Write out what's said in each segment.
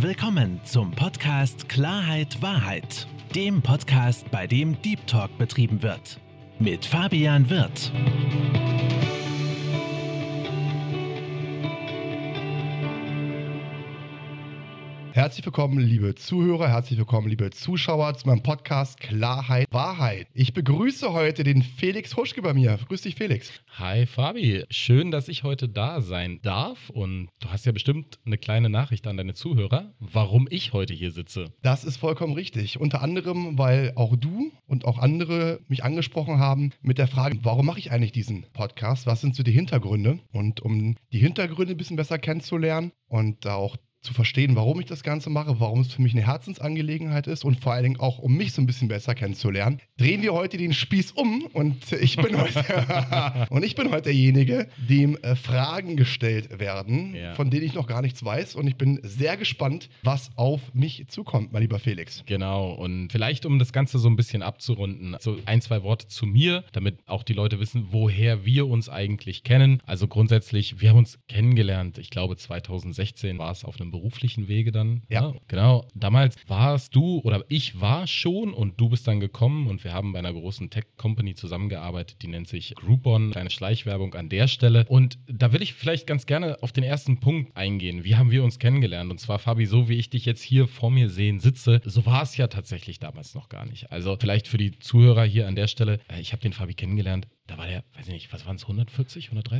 Willkommen zum Podcast Klarheit Wahrheit, dem Podcast, bei dem Deep Talk betrieben wird. Mit Fabian Wirth. Herzlich willkommen, liebe Zuhörer, herzlich willkommen, liebe Zuschauer zu meinem Podcast Klarheit Wahrheit. Ich begrüße heute den Felix Huschke bei mir. Grüß dich, Felix. Hi Fabi, schön, dass ich heute da sein darf und du hast ja bestimmt eine kleine Nachricht an deine Zuhörer, warum ich heute hier sitze. Das ist vollkommen richtig. Unter anderem, weil auch du und auch andere mich angesprochen haben mit der Frage, warum mache ich eigentlich diesen Podcast? Was sind so die Hintergründe? Und um die Hintergründe ein bisschen besser kennenzulernen und auch zu verstehen, warum ich das Ganze mache, warum es für mich eine Herzensangelegenheit ist und vor allen Dingen auch, um mich so ein bisschen besser kennenzulernen, drehen wir heute den Spieß um und ich bin heute, und ich bin heute derjenige, dem äh, Fragen gestellt werden, ja. von denen ich noch gar nichts weiß und ich bin sehr gespannt, was auf mich zukommt, mein lieber Felix. Genau und vielleicht, um das Ganze so ein bisschen abzurunden, so ein, zwei Worte zu mir, damit auch die Leute wissen, woher wir uns eigentlich kennen. Also grundsätzlich, wir haben uns kennengelernt, ich glaube 2016 war es auf einem einem beruflichen Wege dann. Ja. ja. Genau. Damals warst du oder ich war schon und du bist dann gekommen und wir haben bei einer großen Tech-Company zusammengearbeitet, die nennt sich Groupon. Kleine Schleichwerbung an der Stelle. Und da will ich vielleicht ganz gerne auf den ersten Punkt eingehen. Wie haben wir uns kennengelernt? Und zwar, Fabi, so wie ich dich jetzt hier vor mir sehen sitze, so war es ja tatsächlich damals noch gar nicht. Also vielleicht für die Zuhörer hier an der Stelle, äh, ich habe den Fabi kennengelernt da war der, weiß ich nicht, was waren es, 140, 130?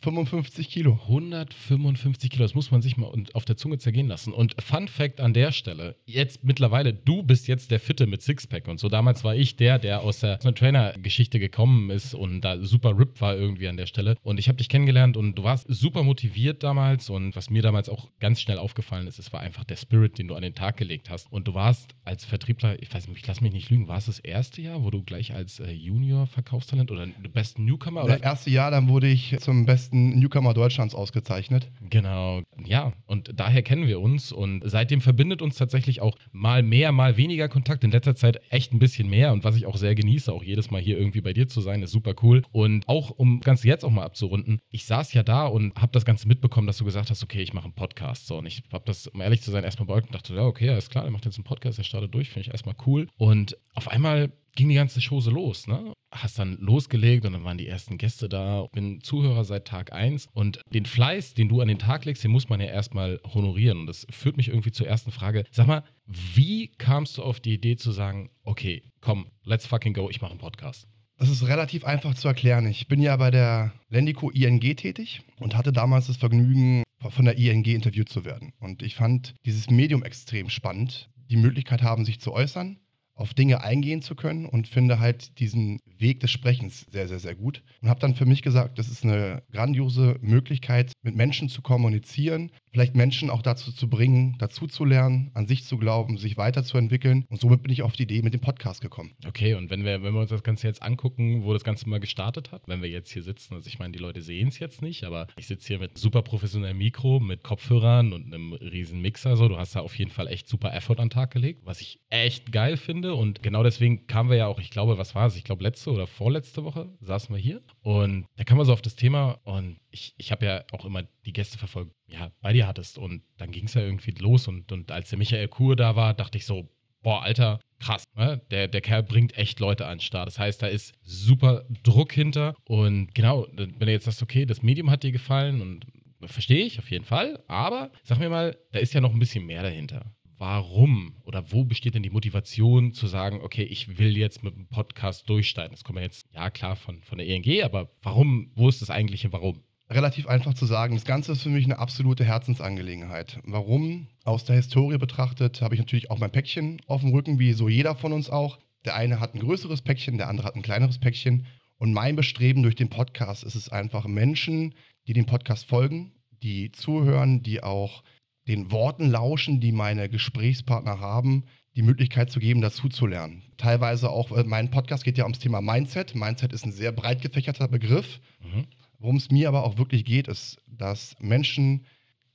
155 Kilo. 155 Kilo, das muss man sich mal auf der Zunge zergehen lassen. Und Fun Fact an der Stelle, jetzt mittlerweile, du bist jetzt der Fitte mit Sixpack und so. Damals war ich der, der aus der, Trainer-Geschichte gekommen ist und da super ripped war irgendwie an der Stelle. Und ich habe dich kennengelernt und du warst super motiviert damals und was mir damals auch ganz schnell aufgefallen ist, es war einfach der Spirit, den du an den Tag gelegt hast. Und du warst als Vertriebler, ich weiß nicht, ich lass mich nicht lügen, war es das erste Jahr, wo du gleich als äh, Junior-Verkaufstalent oder besten Newcomer? Oder? Das erste Jahr, dann wurde ich zum besten Newcomer Deutschlands ausgezeichnet. Genau, ja. Und daher kennen wir uns und seitdem verbindet uns tatsächlich auch mal mehr, mal weniger Kontakt. In letzter Zeit echt ein bisschen mehr und was ich auch sehr genieße, auch jedes Mal hier irgendwie bei dir zu sein, ist super cool. Und auch, um das Ganze jetzt auch mal abzurunden, ich saß ja da und habe das Ganze mitbekommen, dass du gesagt hast, okay, ich mache einen Podcast. So, und ich habe das, um ehrlich zu sein, erstmal beugt und dachte, ja, okay, alles klar, er macht jetzt einen Podcast, er startet durch, finde ich erstmal cool. Und auf einmal ging die ganze Chose los, ne? Hast dann losgelegt und dann waren die ersten Gäste da. Bin Zuhörer seit Tag 1 und den Fleiß, den du an den Tag legst, den muss man ja erstmal honorieren. Und das führt mich irgendwie zur ersten Frage. Sag mal, wie kamst du auf die Idee zu sagen, okay, komm, let's fucking go, ich mache einen Podcast? Das ist relativ einfach zu erklären. Ich bin ja bei der Lendico ING tätig und hatte damals das Vergnügen, von der ING interviewt zu werden. Und ich fand dieses Medium extrem spannend, die Möglichkeit haben, sich zu äußern, auf Dinge eingehen zu können und finde halt diesen Weg des Sprechens sehr, sehr, sehr gut. Und habe dann für mich gesagt, das ist eine grandiose Möglichkeit, mit Menschen zu kommunizieren, vielleicht Menschen auch dazu zu bringen, dazu zu lernen, an sich zu glauben, sich weiterzuentwickeln. Und somit bin ich auf die Idee mit dem Podcast gekommen. Okay, und wenn wir, wenn wir uns das Ganze jetzt angucken, wo das Ganze mal gestartet hat, wenn wir jetzt hier sitzen, also ich meine, die Leute sehen es jetzt nicht, aber ich sitze hier mit super professionellem Mikro, mit Kopfhörern und einem riesen Mixer. So, du hast da auf jeden Fall echt super Effort an den Tag gelegt, was ich echt geil finde. Und genau deswegen kamen wir ja auch, ich glaube, was war es? Ich glaube, letzte oder vorletzte Woche saßen wir hier und da kamen wir so auf das Thema und ich, ich habe ja auch immer die Gäste verfolgt, ja, bei dir hattest. Und dann ging es ja irgendwie los. Und, und als der Michael Kur da war, dachte ich so, boah, Alter, krass. Ne? Der, der Kerl bringt echt Leute an den Start. Das heißt, da ist super Druck hinter. Und genau, wenn du jetzt sagst, okay, das Medium hat dir gefallen und verstehe ich auf jeden Fall. Aber sag mir mal, da ist ja noch ein bisschen mehr dahinter. Warum oder wo besteht denn die Motivation zu sagen, okay, ich will jetzt mit dem Podcast durchsteigen? Das kommt ja jetzt, ja klar, von, von der ENG, aber warum, wo ist das eigentliche Warum? Relativ einfach zu sagen. Das Ganze ist für mich eine absolute Herzensangelegenheit. Warum? Aus der Historie betrachtet habe ich natürlich auch mein Päckchen auf dem Rücken, wie so jeder von uns auch. Der eine hat ein größeres Päckchen, der andere hat ein kleineres Päckchen. Und mein Bestreben durch den Podcast ist es einfach, Menschen, die dem Podcast folgen, die zuhören, die auch den Worten lauschen, die meine Gesprächspartner haben, die Möglichkeit zu geben, dazu zu lernen. Teilweise auch, mein Podcast geht ja ums Thema Mindset. Mindset ist ein sehr breit gefächerter Begriff. Mhm. Worum es mir aber auch wirklich geht, ist, dass Menschen,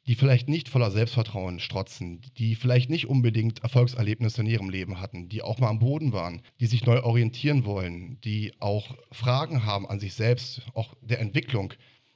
die vielleicht nicht voller Selbstvertrauen strotzen, die vielleicht nicht unbedingt Erfolgserlebnisse in ihrem Leben hatten, die auch mal am Boden waren, die sich neu orientieren wollen, die auch Fragen haben an sich selbst, auch der Entwicklung,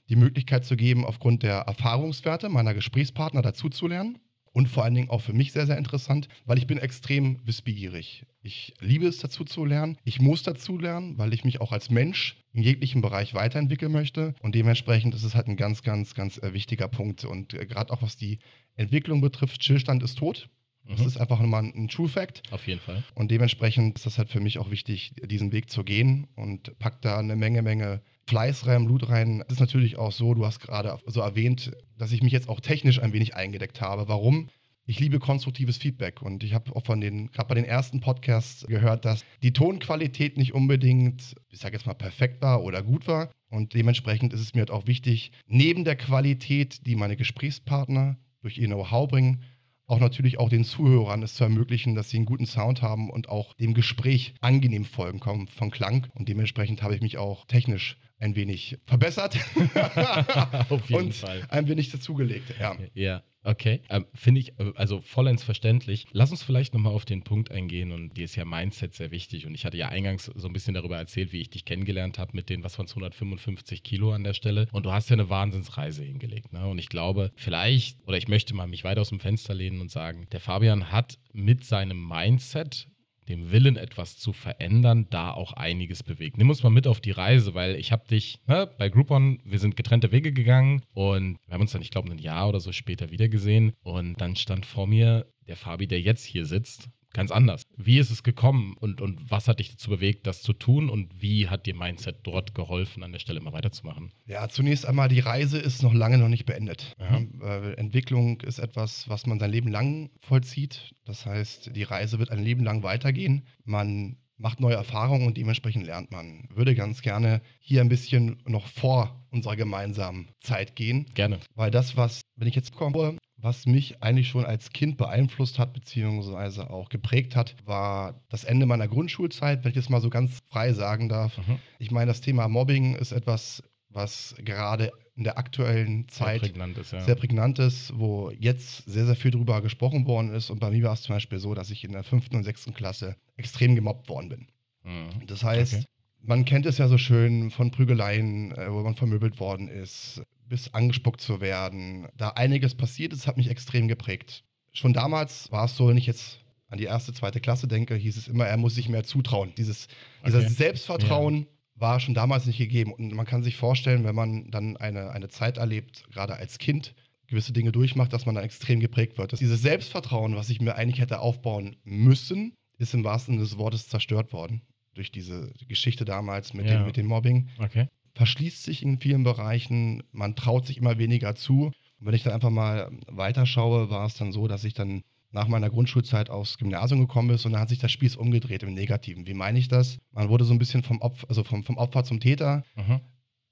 die Möglichkeit zu geben, aufgrund der Erfahrungswerte meiner Gesprächspartner dazuzulernen und vor allen Dingen auch für mich sehr, sehr interessant, weil ich bin extrem wissbegierig. Ich liebe es dazu zu lernen. Ich muss dazu lernen, weil ich mich auch als Mensch in jeglichem Bereich weiterentwickeln möchte. Und dementsprechend ist es halt ein ganz, ganz, ganz äh, wichtiger Punkt. Und äh, gerade auch was die Entwicklung betrifft, Stillstand ist tot. Das Mhm. ist einfach nochmal ein True Fact. Auf jeden Fall. Und dementsprechend ist das halt für mich auch wichtig, diesen Weg zu gehen und packt da eine Menge, Menge Fleiß rein, Blut rein. Es ist natürlich auch so, du hast gerade so erwähnt, dass ich mich jetzt auch technisch ein wenig eingedeckt habe. Warum? Ich liebe konstruktives Feedback und ich habe auch von den, gerade bei den ersten Podcasts gehört, dass die Tonqualität nicht unbedingt, ich sage jetzt mal, perfekt war oder gut war. Und dementsprechend ist es mir halt auch wichtig, neben der Qualität, die meine Gesprächspartner durch ihr Know-how bringen, auch natürlich auch den Zuhörern es zu ermöglichen, dass sie einen guten Sound haben und auch dem Gespräch angenehm folgen kommen vom Klang. Und dementsprechend habe ich mich auch technisch ein wenig verbessert Auf jeden und Fall. ein wenig dazugelegt. Ja. Ja, okay. Ähm, Finde ich äh, also vollends verständlich. Lass uns vielleicht nochmal auf den Punkt eingehen und dir ist ja Mindset sehr wichtig. Und ich hatte ja eingangs so ein bisschen darüber erzählt, wie ich dich kennengelernt habe mit den, was waren es, 155 Kilo an der Stelle. Und du hast ja eine Wahnsinnsreise hingelegt. Ne? Und ich glaube, vielleicht, oder ich möchte mal mich weit aus dem Fenster lehnen und sagen, der Fabian hat mit seinem Mindset dem Willen, etwas zu verändern, da auch einiges bewegt. Nimm uns mal mit auf die Reise, weil ich habe dich ne, bei Groupon, wir sind getrennte Wege gegangen und wir haben uns dann, ich glaube, ein Jahr oder so später wiedergesehen und dann stand vor mir der Fabi, der jetzt hier sitzt, ganz anders. Wie ist es gekommen und, und was hat dich dazu bewegt, das zu tun und wie hat dir Mindset dort geholfen, an der Stelle mal weiterzumachen? ja, zunächst einmal, die Reise ist noch lange noch nicht beendet. Ja, äh, Entwicklung ist etwas, was man sein Leben lang vollzieht. Das heißt, die Reise wird ein Leben lang weitergehen. Man macht neue Erfahrungen und dementsprechend lernt man. Würde ganz gerne hier ein bisschen noch vor unserer gemeinsamen Zeit gehen. Gerne. Weil das, was, wenn ich jetzt komme, was mich eigentlich schon als Kind beeinflusst hat, beziehungsweise auch geprägt hat, war das Ende meiner Grundschulzeit, wenn ich das mal so ganz frei sagen darf. Mhm. Ich meine, das Thema Mobbing ist etwas, was gerade in der aktuellen Sehr Zeit prägnant ist, ja. sehr prägnant ist, wo jetzt sehr, sehr viel drüber gesprochen worden ist. Und bei mir war es zum Beispiel so, dass ich in der fünften und sechsten Klasse extrem gemobbt worden bin. Mhm. Das heißt, Okay. man kennt es ja so schön von Prügeleien, äh, wo man vermöbelt worden ist, bis angespuckt zu werden. Da einiges passiert ist, hat mich extrem geprägt. Schon damals war es so, wenn ich jetzt an die erste, zweite Klasse denke, hieß es immer, er muss sich mehr zutrauen. Dieses, Okay. Dieses Selbstvertrauen war schon damals nicht gegeben. Und man kann sich vorstellen, wenn man dann eine, eine Zeit erlebt, gerade als Kind, gewisse Dinge durchmacht, dass man dann extrem geprägt wird. Dass dieses Selbstvertrauen, was ich mir eigentlich hätte aufbauen müssen, ist im wahrsten Sinne des Wortes zerstört worden. Durch diese Geschichte damals mit, Ja. dem, mit dem Mobbing. Okay. Verschließt sich in vielen Bereichen, man traut sich immer weniger zu. Und wenn ich dann einfach mal weiterschaue, war es dann so, dass ich dann nach meiner Grundschulzeit aufs Gymnasium gekommen ist und dann hat sich der Spieß umgedreht im Negativen. Wie meine ich das? Man wurde so ein bisschen vom Opfer, also vom, vom Opfer zum Täter Mhm.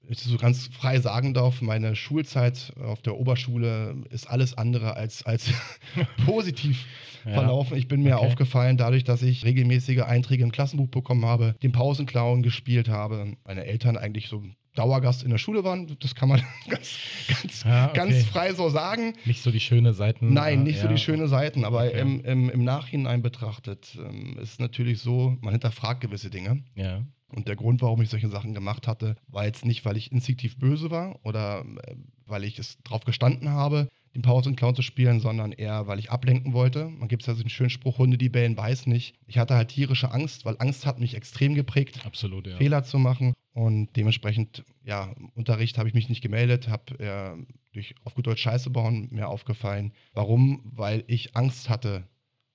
wenn ich das so ganz frei sagen darf, meine Schulzeit auf der Oberschule ist alles andere als, als positiv Ja. verlaufen. Ich bin mir Okay. aufgefallen, dadurch, dass ich regelmäßige Einträge im Klassenbuch bekommen habe, den Pausenclown gespielt habe, meine Eltern eigentlich so Dauergast in der Schule waren. Das kann man ganz, ganz, Ja, okay. ganz frei so sagen. Nicht so die schöne Seiten. Nein, nicht so ja. die schönen Seiten, aber Okay. im, im, im Nachhinein betrachtet ähm, ist natürlich so, man hinterfragt gewisse Dinge. Ja. Und der Grund, warum ich solche Sachen gemacht hatte, war jetzt nicht, weil ich instinktiv böse war oder äh, weil ich es drauf gestanden habe, den Pausenclown zu spielen, sondern eher, weil ich ablenken wollte. Man gibt es ja so einen schönen Spruch, Hunde, die bellen, beißen nicht. Ich hatte halt tierische Angst, weil Angst hat mich extrem geprägt, Absolut, ja. Fehler zu machen. Und dementsprechend, ja, im Unterricht habe ich mich nicht gemeldet, habe äh, durch auf gut Deutsch Scheiße bauen mir aufgefallen. Warum? Weil ich Angst hatte,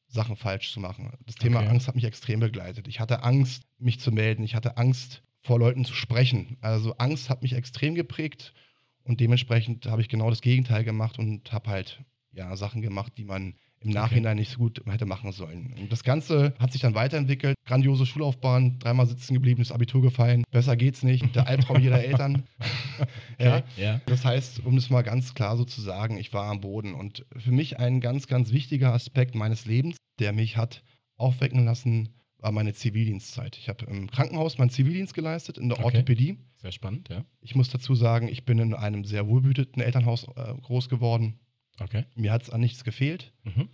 Sachen falsch zu machen. Das Thema Okay. Angst hat mich extrem begleitet. Ich hatte Angst, mich zu melden. Ich hatte Angst, vor Leuten zu sprechen. Also Angst hat mich extrem geprägt und dementsprechend habe ich genau das Gegenteil gemacht und habe halt ja Sachen gemacht, die man im Nachhinein nicht so gut hätte machen sollen. Und das Ganze hat sich dann weiterentwickelt. Grandiose Schullaufbahn, dreimal sitzen geblieben, das Abitur gefallen. Besser geht's nicht. Der Albtraum jeder Eltern. ja. Okay, ja. Das heißt, um es mal ganz klar so zu sagen, ich war am Boden. Und für mich ein ganz, ganz wichtiger Aspekt meines Lebens, der mich hat aufwecken lassen, war meine Zivildienstzeit. Ich habe im Krankenhaus meinen Zivildienst geleistet, in der Okay. Orthopädie. Sehr spannend, ja. Ich muss dazu sagen, ich bin in einem sehr wohlbehüteten Elternhaus äh, groß geworden. Okay. Mir hat es an nichts gefehlt. Mhm.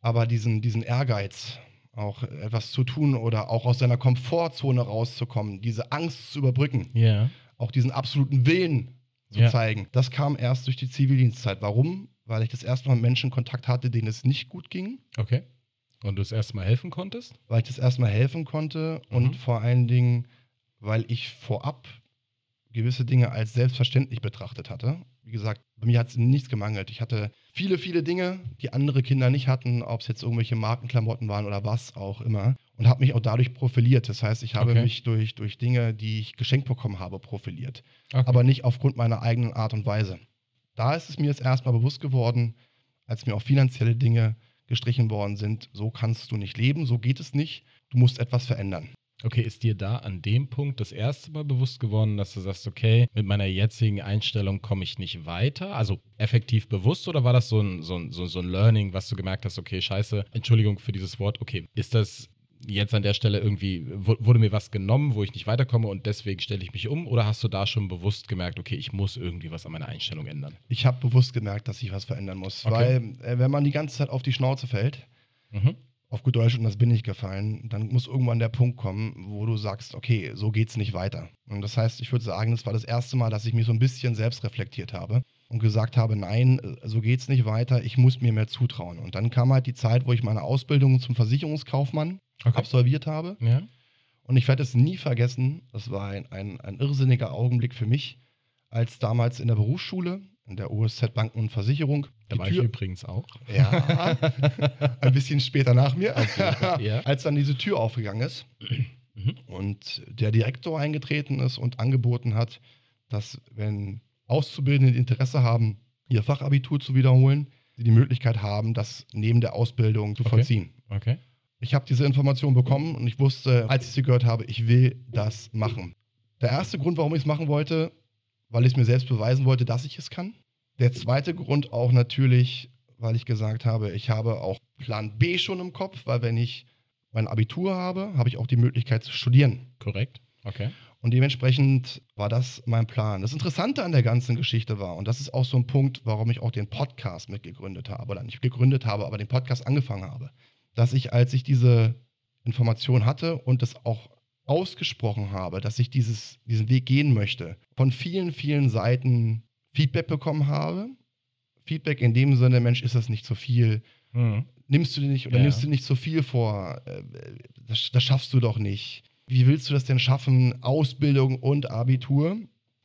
Aber diesen, diesen Ehrgeiz, auch etwas zu tun oder auch aus seiner Komfortzone rauszukommen, diese Angst zu überbrücken, Ja. auch diesen absoluten Willen zu Ja. zeigen. Das kam erst durch die Zivildienstzeit. Warum? weil ich das erste Mal mit Menschen Kontakt hatte, denen es nicht gut ging, Okay. Und du es erstmal helfen konntest? weil ich das erstmal helfen konnte Mhm. und vor allen Dingen, weil ich vorab gewisse Dinge als selbstverständlich betrachtet hatte. Wie gesagt, bei mir hat es nichts gemangelt. Ich hatte viele, viele Dinge, die andere Kinder nicht hatten, ob es jetzt irgendwelche Markenklamotten waren oder was auch immer. Und habe mich auch dadurch profiliert. Das heißt, ich habe Okay. mich durch, durch Dinge, die ich geschenkt bekommen habe, profiliert. Okay. aber nicht aufgrund meiner eigenen Art und Weise. Da ist es mir jetzt erstmal bewusst geworden, als mir auch finanzielle Dinge gestrichen worden sind, so kannst du nicht leben, so geht es nicht, du musst etwas verändern. Okay, ist dir da an dem Punkt das erste Mal bewusst geworden, dass du sagst, okay, mit meiner jetzigen Einstellung komme ich nicht weiter? Also effektiv bewusst oder war das so ein, so, ein, so, so ein Learning, was du gemerkt hast, okay, scheiße, Entschuldigung für dieses Wort, okay, ist das jetzt an der Stelle irgendwie, wu- wurde mir was genommen, wo ich nicht weiterkomme und deswegen stelle ich mich um? Oder hast du da schon bewusst gemerkt, okay, ich muss irgendwie was an meiner Einstellung ändern? Ich habe bewusst gemerkt, dass ich was verändern muss, Okay. weil äh, wenn man die ganze Zeit auf die Schnauze fällt, Mhm. Auf gut Deutsch, und das bin ich gefallen, dann muss irgendwann der Punkt kommen, wo du sagst, okay, so geht's nicht weiter. Und das heißt, ich würde sagen, das war das erste Mal, dass ich mich so ein bisschen selbst reflektiert habe und gesagt habe, nein, äh, so geht's nicht weiter, ich muss mir mehr zutrauen. Und dann kam halt die Zeit, wo ich meine Ausbildung zum Versicherungskaufmann Okay. absolviert habe. Ja. Und ich werde es nie vergessen, das war ein, ein, ein irrsinniger Augenblick für mich, als damals in der Berufsschule, der OSZ Banken und Versicherung, Da die war ich Tür, übrigens auch. ja, ein bisschen später nach mir, Ja. als dann diese Tür aufgegangen ist Mhm. und der Direktor eingetreten ist und angeboten hat, dass wenn Auszubildende Interesse haben, ihr Fachabitur zu wiederholen, sie die Möglichkeit haben, das neben der Ausbildung zu Okay. vollziehen. Okay. Ich habe diese Information bekommen und ich wusste, als ich sie gehört habe, ich will das machen. Der erste Grund, warum ich es machen wollte, weil ich es mir selbst beweisen wollte, dass ich es kann. Der zweite Grund auch natürlich, weil ich gesagt habe, ich habe auch Plan B schon im Kopf, weil wenn ich mein Abitur habe, habe ich auch die Möglichkeit zu studieren. Korrekt. Okay. Und dementsprechend war das mein Plan. Das Interessante an der ganzen Geschichte war, und das ist auch so ein Punkt, warum ich auch den Podcast mitgegründet habe, oder nicht gegründet habe, aber den Podcast angefangen habe, dass ich, als ich diese Information hatte und es auch ausgesprochen habe, dass ich dieses, diesen Weg gehen möchte, von vielen, vielen Seiten Feedback bekommen habe. Feedback in dem Sinne, Mensch, ist das nicht zu viel? Mhm. nimmst du dir nicht oder Ja. nimmst du nicht so viel vor? Äh, Das, das schaffst du doch nicht. Wie willst du das denn schaffen? Ausbildung und Abitur.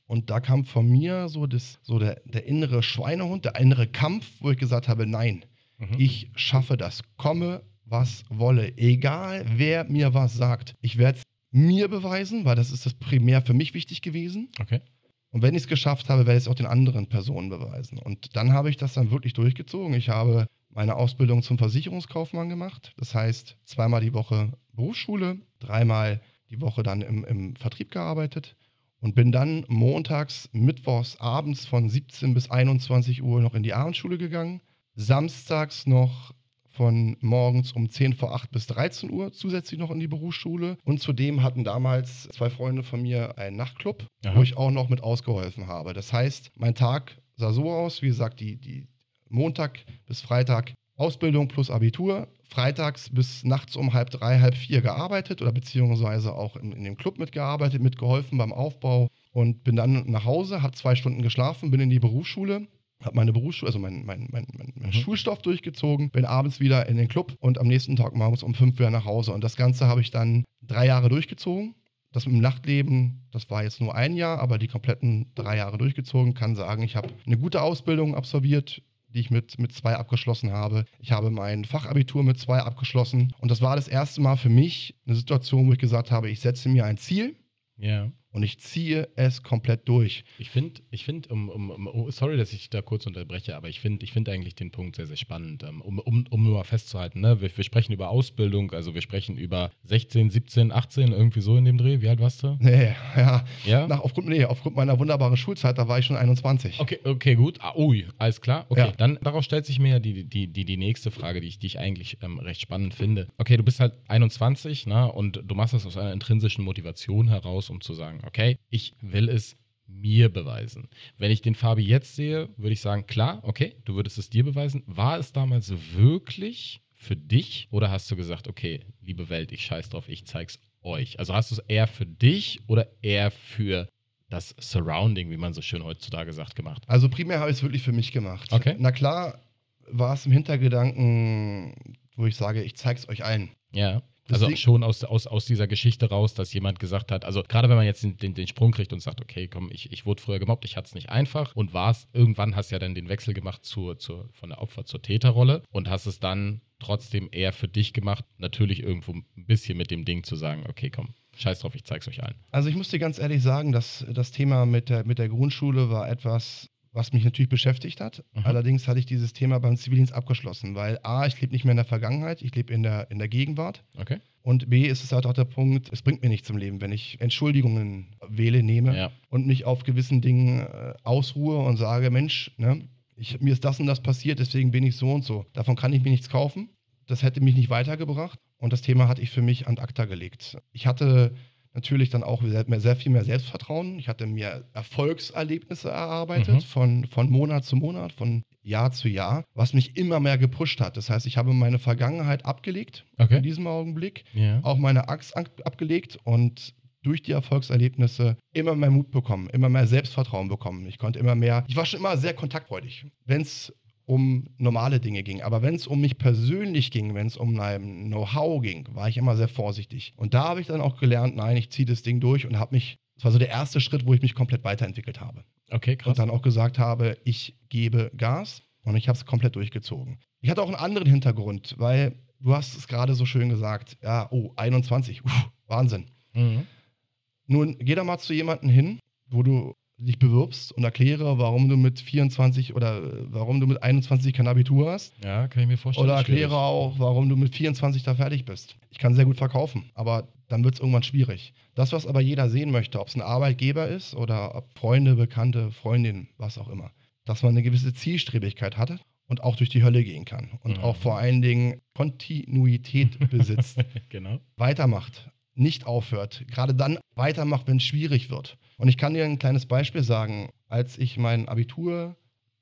Und da kam von mir so, das, so der, der innere Schweinehund, der innere Kampf, wo ich gesagt habe, nein, Mhm. ich schaffe das. Komme, was wolle. Egal, wer mir was sagt. Ich werde es mir beweisen, weil das ist das primär für mich wichtig gewesen. Okay. Und wenn ich es geschafft habe, werde ich es auch den anderen Personen beweisen. Und dann habe ich das dann wirklich durchgezogen. Ich habe meine Ausbildung zum Versicherungskaufmann gemacht. Das heißt, zweimal die Woche Berufsschule, dreimal die Woche dann im, im Vertrieb gearbeitet und bin dann montags, mittwochs, abends von 17 bis 21 Uhr noch in die Abendschule gegangen. Samstags noch von morgens um 10 vor 8 bis 13 Uhr zusätzlich noch in die Berufsschule. Und zudem hatten damals zwei Freunde von mir einen Nachtclub, Aha. wo ich auch noch mit ausgeholfen habe. Das heißt, mein Tag sah so aus, wie gesagt, die, die Montag bis Freitag Ausbildung plus Abitur, freitags bis nachts um halb drei, halb vier gearbeitet oder beziehungsweise auch in, in dem Club mitgearbeitet, mitgeholfen beim Aufbau und bin dann nach Hause, habe zwei Stunden geschlafen, bin in die Berufsschule, habe meine Berufsschule, also mein, mein, mein, mein, mein Mhm. Schulstoff durchgezogen, bin abends wieder in den Club und am nächsten Tag morgens um fünf wieder nach Hause. Und das Ganze habe ich dann drei Jahre durchgezogen. Das mit dem Nachtleben, das war jetzt nur ein Jahr, aber die kompletten drei Jahre durchgezogen. Kann sagen, ich habe eine gute Ausbildung absolviert, die ich mit, mit zwei abgeschlossen habe. Ich habe mein Fachabitur mit zwei abgeschlossen. Und das war das erste Mal für mich eine Situation, wo ich gesagt habe, ich setze mir ein Ziel Ja. Und ich ziehe es komplett durch. Ich finde, ich find, um, um, um, oh, sorry, dass ich da kurz unterbreche, aber ich finde ich find eigentlich den Punkt sehr, sehr spannend. Ähm, Um, um, um nur mal festzuhalten, ne? wir, wir sprechen über Ausbildung, also wir sprechen über 16, 17, 18, irgendwie so in dem Dreh. Wie alt warst du? Nee, ja. Ja? Nach, aufgrund, nee, aufgrund meiner wunderbaren Schulzeit, da war ich schon 21. Okay, okay, gut. Ah, ui, alles klar. Okay, Ja. dann daraus stellt sich mir ja die, die, die, die nächste Frage, die ich, die ich eigentlich ähm, recht spannend finde. Okay, du bist halt 21, ne, und du machst das aus einer intrinsischen Motivation heraus, um zu sagen, okay, ich will es mir beweisen. Wenn ich den Fabi jetzt sehe, würde ich sagen, klar, okay, du würdest es dir beweisen. War es damals wirklich für dich oder hast du gesagt, okay, liebe Welt, ich scheiß drauf, ich zeig's euch? Also hast du es eher für dich oder eher für das Surrounding, wie man so schön heutzutage sagt, gemacht? Also primär habe ich es wirklich für mich gemacht. Okay. Na klar war es im Hintergedanken, wo ich sage, ich zeige es euch allen. Ja. Also schon aus, aus, aus dieser Geschichte raus, dass jemand gesagt hat, also gerade wenn man jetzt den, den, den Sprung kriegt und sagt, okay, komm, ich, ich wurde früher gemobbt, ich hatte es nicht einfach und war es, irgendwann hast du ja dann den Wechsel gemacht zur, zur, von der Opfer zur Täterrolle und hast es dann trotzdem eher für dich gemacht, natürlich irgendwo ein bisschen mit dem Ding zu sagen, okay, komm, scheiß drauf, ich zeig's euch allen. Also ich muss dir ganz ehrlich sagen, dass das Thema mit der, mit der Grundschule war etwas, was mich natürlich beschäftigt hat. Mhm. Allerdings hatte ich dieses Thema beim Zivildienst abgeschlossen, weil A, ich lebe nicht mehr in der Vergangenheit, ich lebe in der, in der Gegenwart. Okay? Und B, ist es halt auch der Punkt, es bringt mir nichts im Leben, wenn ich Entschuldigungen wähle, nehme Ja. und mich auf gewissen Dingen äh, ausruhe und sage, Mensch, ne, ich, mir ist das und das passiert, deswegen bin ich so und so. Davon kann ich mir nichts kaufen. Das hätte mich nicht weitergebracht. Und das Thema hatte ich für mich an ACTA gelegt. Ich hatte natürlich dann auch sehr, viel mehr Selbstvertrauen. Ich hatte mir Erfolgserlebnisse erarbeitet Mhm. von, von Monat zu Monat, von Jahr zu Jahr, was mich immer mehr gepusht hat. Das heißt, ich habe meine Vergangenheit abgelegt Okay. in diesem Augenblick Ja. auch meine ab- abgelegt und durch die Erfolgserlebnisse immer mehr Mut bekommen, immer mehr Selbstvertrauen bekommen. Ich konnte immer mehr, ich war schon immer sehr kontaktfreudig, wenn es um normale Dinge ging. Aber wenn es um mich persönlich ging, wenn es um mein Know-how ging, war ich immer sehr vorsichtig. Und da habe ich dann auch gelernt, nein, ich ziehe das Ding durch und habe mich, das war so der erste Schritt, wo ich mich komplett weiterentwickelt habe Okay, krass. und dann auch gesagt habe, ich gebe Gas und ich habe es komplett durchgezogen. Ich hatte auch einen anderen Hintergrund, weil du hast es gerade so schön gesagt, ja, oh, 21, uff, Wahnsinn. Mhm. Nun, geh da mal zu jemandem hin, wo du dich bewirbst und erkläre, warum du mit 24 oder äh, warum du mit 21 kein Abitur hast. Ja, kann ich mir vorstellen. Oder Schwierig. erkläre auch, warum du mit 24 da fertig bist. Ich kann sehr gut verkaufen, aber dann wird es irgendwann schwierig. Das, was aber jeder sehen möchte, ob es ein Arbeitgeber ist oder ob Freunde, Bekannte, Freundinnen, was auch immer, dass man eine gewisse Zielstrebigkeit hat und auch durch die Hölle gehen kann und Mhm. auch vor allen Dingen Kontinuität besitzt, genau. weitermacht, nicht aufhört, gerade dann weitermacht, wenn es schwierig wird. Und ich kann dir ein kleines Beispiel sagen. Als ich mein Abitur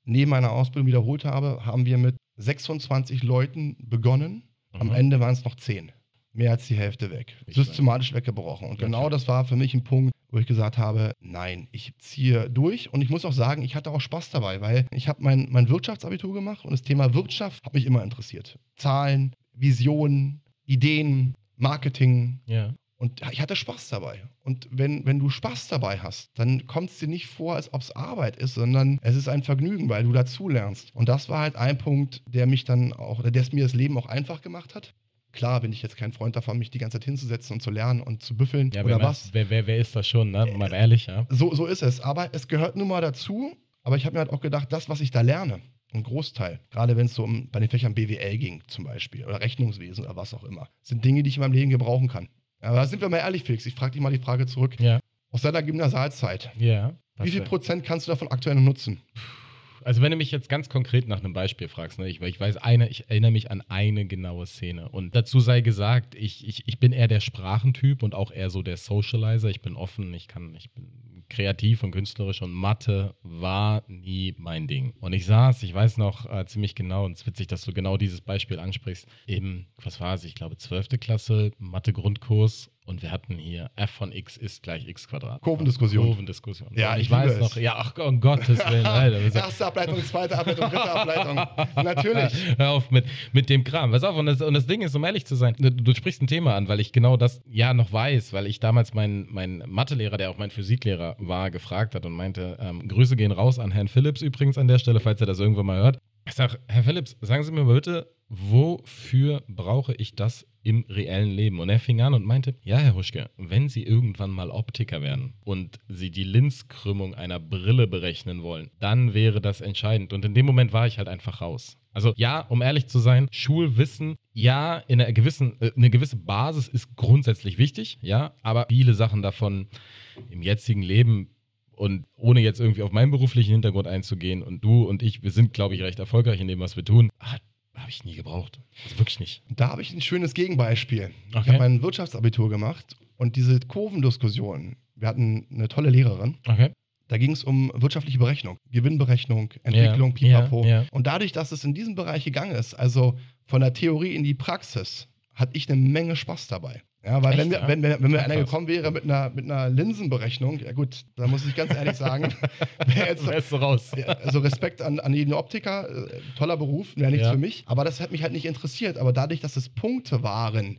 neben meiner Ausbildung wiederholt habe, haben wir mit 26 Leuten begonnen. Am Mhm. Ende waren es noch 10. Mehr als die Hälfte weg. Ich Systematisch weggebrochen. Und genau das war für mich ein Punkt, wo ich gesagt habe, nein, ich ziehe durch. Und ich muss auch sagen, ich hatte auch Spaß dabei, weil ich habe mein, mein Wirtschaftsabitur gemacht und das Thema Wirtschaft hat mich immer interessiert. Zahlen, Visionen, Ideen, Marketing. Ja. Und ich hatte Spaß dabei. Und wenn, wenn du Spaß dabei hast, dann kommt es dir nicht vor, als ob es Arbeit ist, sondern es ist ein Vergnügen, weil du dazulernst. Und das war halt ein Punkt, der mich dann auch, der es mir das Leben auch einfach gemacht hat. Klar bin ich jetzt kein Freund davon, mich die ganze Zeit hinzusetzen und zu lernen und zu büffeln Ja, oder wer, was. Wer, wer, wer ist das schon, ne? Mal ehrlich, ja. So, so ist es. Aber es gehört nun mal dazu. Aber ich habe mir halt auch gedacht, das, was ich da lerne, ein Großteil, gerade wenn es so um bei den Fächern BWL ging zum Beispiel oder Rechnungswesen oder was auch immer, sind Dinge, die ich in meinem Leben gebrauchen kann. Aber da sind wir mal ehrlich, Felix. Ich frage dich mal die Frage zurück. Ja. Aus deiner Gymnasialzeit, Ja. Wie viel? Prozent kannst du davon aktuell nutzen? Also wenn du mich jetzt ganz konkret nach einem Beispiel fragst, ne, ich, weil ich weiß, eine, ich erinnere mich an eine genaue Szene. Und dazu sei gesagt, ich, ich, ich bin eher der Sprachentyp und auch eher so der Socializer. Ich bin offen, ich kann, ich bin kreativ und künstlerisch und Mathe war nie mein Ding. Und ich saß, ich weiß noch äh, ziemlich genau, und es ist witzig, dass du genau dieses Beispiel ansprichst, im, was war es, ich glaube 12. Klasse, Mathe-Grundkurs. Und wir hatten hier f von x ist gleich x Quadrat. Kurvendiskussion. Kurvendiskussion. Ja, ich, ich weiß es. noch, ja, ach, um Gottes Willen, Alter. Erste Ableitung, zweite Ableitung, dritte Ableitung. Natürlich. Hör auf mit, mit dem Kram. Pass auf, und das, und das Ding ist, um ehrlich zu sein, du, du sprichst ein Thema an, weil ich genau das ja noch weiß, weil ich damals meinen mein Mathelehrer, der auch mein Physiklehrer war, gefragt hat und meinte, ähm, Grüße gehen raus an Herrn Phillips übrigens an der Stelle, falls er das irgendwann mal hört. Ich sag, Herr Phillips, sagen Sie mir mal bitte, wofür brauche ich das im reellen Leben? Und er fing an und meinte, ja, Herr Huschke, wenn Sie irgendwann mal Optiker werden und Sie die Linzkrümmung einer Brille berechnen wollen, dann wäre das entscheidend. Und in dem Moment war ich halt einfach raus. Also ja, um ehrlich zu sein, Schulwissen, ja, in einer gewissen, äh, eine gewisse Basis ist grundsätzlich wichtig, ja, aber viele Sachen davon im jetzigen Leben und ohne jetzt irgendwie auf meinen beruflichen Hintergrund einzugehen und du und ich, wir sind, glaube ich, recht erfolgreich in dem, was wir tun, habe ich nie gebraucht. Also wirklich nicht. Da habe ich ein schönes Gegenbeispiel. Ich Okay. habe mein Wirtschaftsabitur gemacht und diese Kurvendiskussion, wir hatten eine tolle Lehrerin, Okay. Da ging es um wirtschaftliche Berechnung, Gewinnberechnung, Entwicklung, Ja, Pipapo. ja, ja. Und dadurch, dass es in diesem Bereich gegangen ist, also von der Theorie in die Praxis, hatte ich eine Menge Spaß dabei. Ja, weil Echt, wenn, wir, ja? wenn, wir, wenn mir einer gekommen wäre mit einer, mit einer Linsenberechnung, ja gut, da muss ich ganz ehrlich sagen, wäre jetzt Wärst du raus. also Respekt an, an jeden Optiker, äh, toller Beruf, wäre nichts Ja. für mich. Aber das hat mich halt nicht interessiert. Aber dadurch, dass es Punkte waren,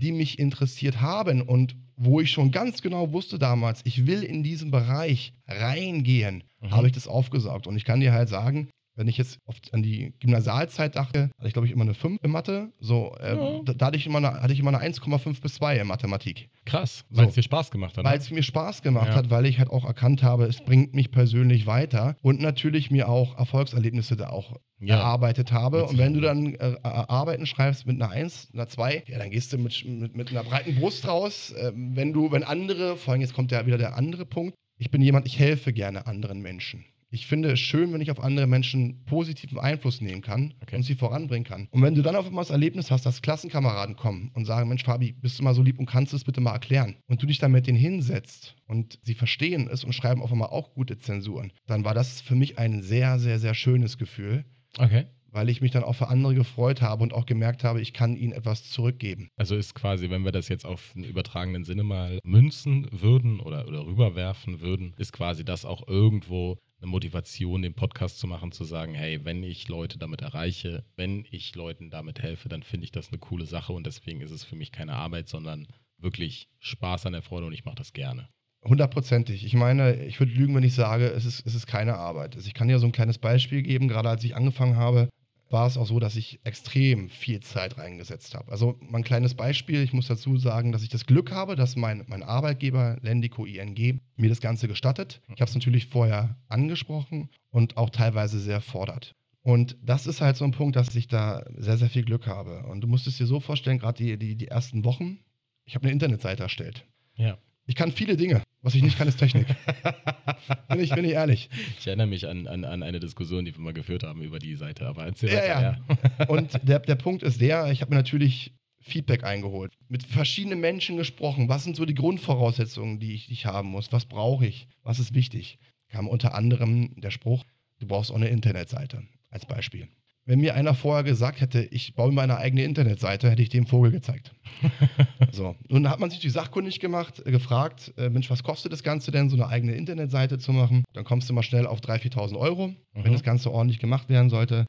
die mich interessiert haben und wo ich schon ganz genau wusste damals, ich will in diesen Bereich reingehen, Mhm. habe ich das aufgesaugt. Und ich kann dir halt sagen, wenn ich jetzt oft an die Gymnasialzeit dachte, hatte ich glaube ich immer eine 5 in Mathe. So, äh, Ja. da, da hatte ich immer eine, hatte ich immer eine 1,5 bis 2 in Mathematik. Krass, So. weil es dir Spaß gemacht hat. Weil ne? es mir Spaß gemacht Ja. hat, weil ich halt auch erkannt habe, es bringt mich persönlich weiter und natürlich mir auch Erfolgserlebnisse da auch Ja. erarbeitet habe. Und wenn du dann äh, äh, Arbeiten schreibst mit einer 1, einer 2, ja, dann gehst du mit, mit, mit einer breiten Brust raus. Ähm, wenn du, wenn andere, vor allem jetzt kommt ja wieder der andere Punkt, ich bin jemand, ich helfe gerne anderen Menschen. Ich finde es schön, wenn ich auf andere Menschen positiven Einfluss nehmen kann Okay. und sie voranbringen kann. Und wenn du dann auf einmal das Erlebnis hast, dass Klassenkameraden kommen und sagen, Mensch, Fabi, bist du mal so lieb und kannst es bitte mal erklären? Und du dich dann mit denen hinsetzt und sie verstehen es und schreiben auf einmal auch gute Zensuren, dann war das für mich ein sehr, sehr, sehr schönes Gefühl, Okay. weil ich mich dann auch für andere gefreut habe und auch gemerkt habe, ich kann ihnen etwas zurückgeben. Also ist quasi, wenn wir das jetzt auf einen übertragenen Sinne mal münzen würden oder, oder rüberwerfen würden, ist quasi das auch irgendwo eine Motivation, den Podcast zu machen, zu sagen, hey, wenn ich Leute damit erreiche, wenn ich Leuten damit helfe, dann finde ich das eine coole Sache und deswegen ist es für mich keine Arbeit, sondern wirklich Spaß an der Freude und ich mache das gerne. Hundertprozentig. Ich meine, ich würde lügen, wenn ich sage, es ist, es ist keine Arbeit. Also ich kann dir so ein kleines Beispiel geben. Gerade als ich angefangen habe, war es auch so, dass ich extrem viel Zeit reingesetzt habe. Also mal ein kleines Beispiel. Ich muss dazu sagen, dass ich das Glück habe, dass mein, mein Arbeitgeber Lendico ING mir das Ganze gestattet. Ich habe es natürlich vorher angesprochen und auch teilweise sehr fordert. Und das ist halt so ein Punkt, dass ich da sehr, sehr viel Glück habe. Und du musst es dir so vorstellen, gerade die, die, die ersten Wochen, ich habe eine Internetseite erstellt. Ja. Ich kann viele Dinge. Was ich nicht kann, ist Technik. bin, ich, bin ich ehrlich. Ich erinnere mich an, an, an eine Diskussion, die wir mal geführt haben über die Seite, aber erzähl Ja, weiter. ja. Und der, der Punkt ist der, ich habe mir natürlich Feedback eingeholt, mit verschiedenen Menschen gesprochen. Was sind so die Grundvoraussetzungen, die ich, die ich haben muss? Was brauche ich? Was ist wichtig? Kam unter anderem der Spruch, du brauchst auch eine Internetseite als Beispiel. Wenn mir einer vorher gesagt hätte, ich baue meine eigene Internetseite, hätte ich dem Vogel gezeigt. so, nun hat man sich die sachkundig gemacht, äh, gefragt, äh, Mensch, was kostet das Ganze denn, so eine eigene Internetseite zu machen? Dann kommst du mal schnell auf 3.000, 4.000 Euro, wenn Mhm. das Ganze ordentlich gemacht werden sollte.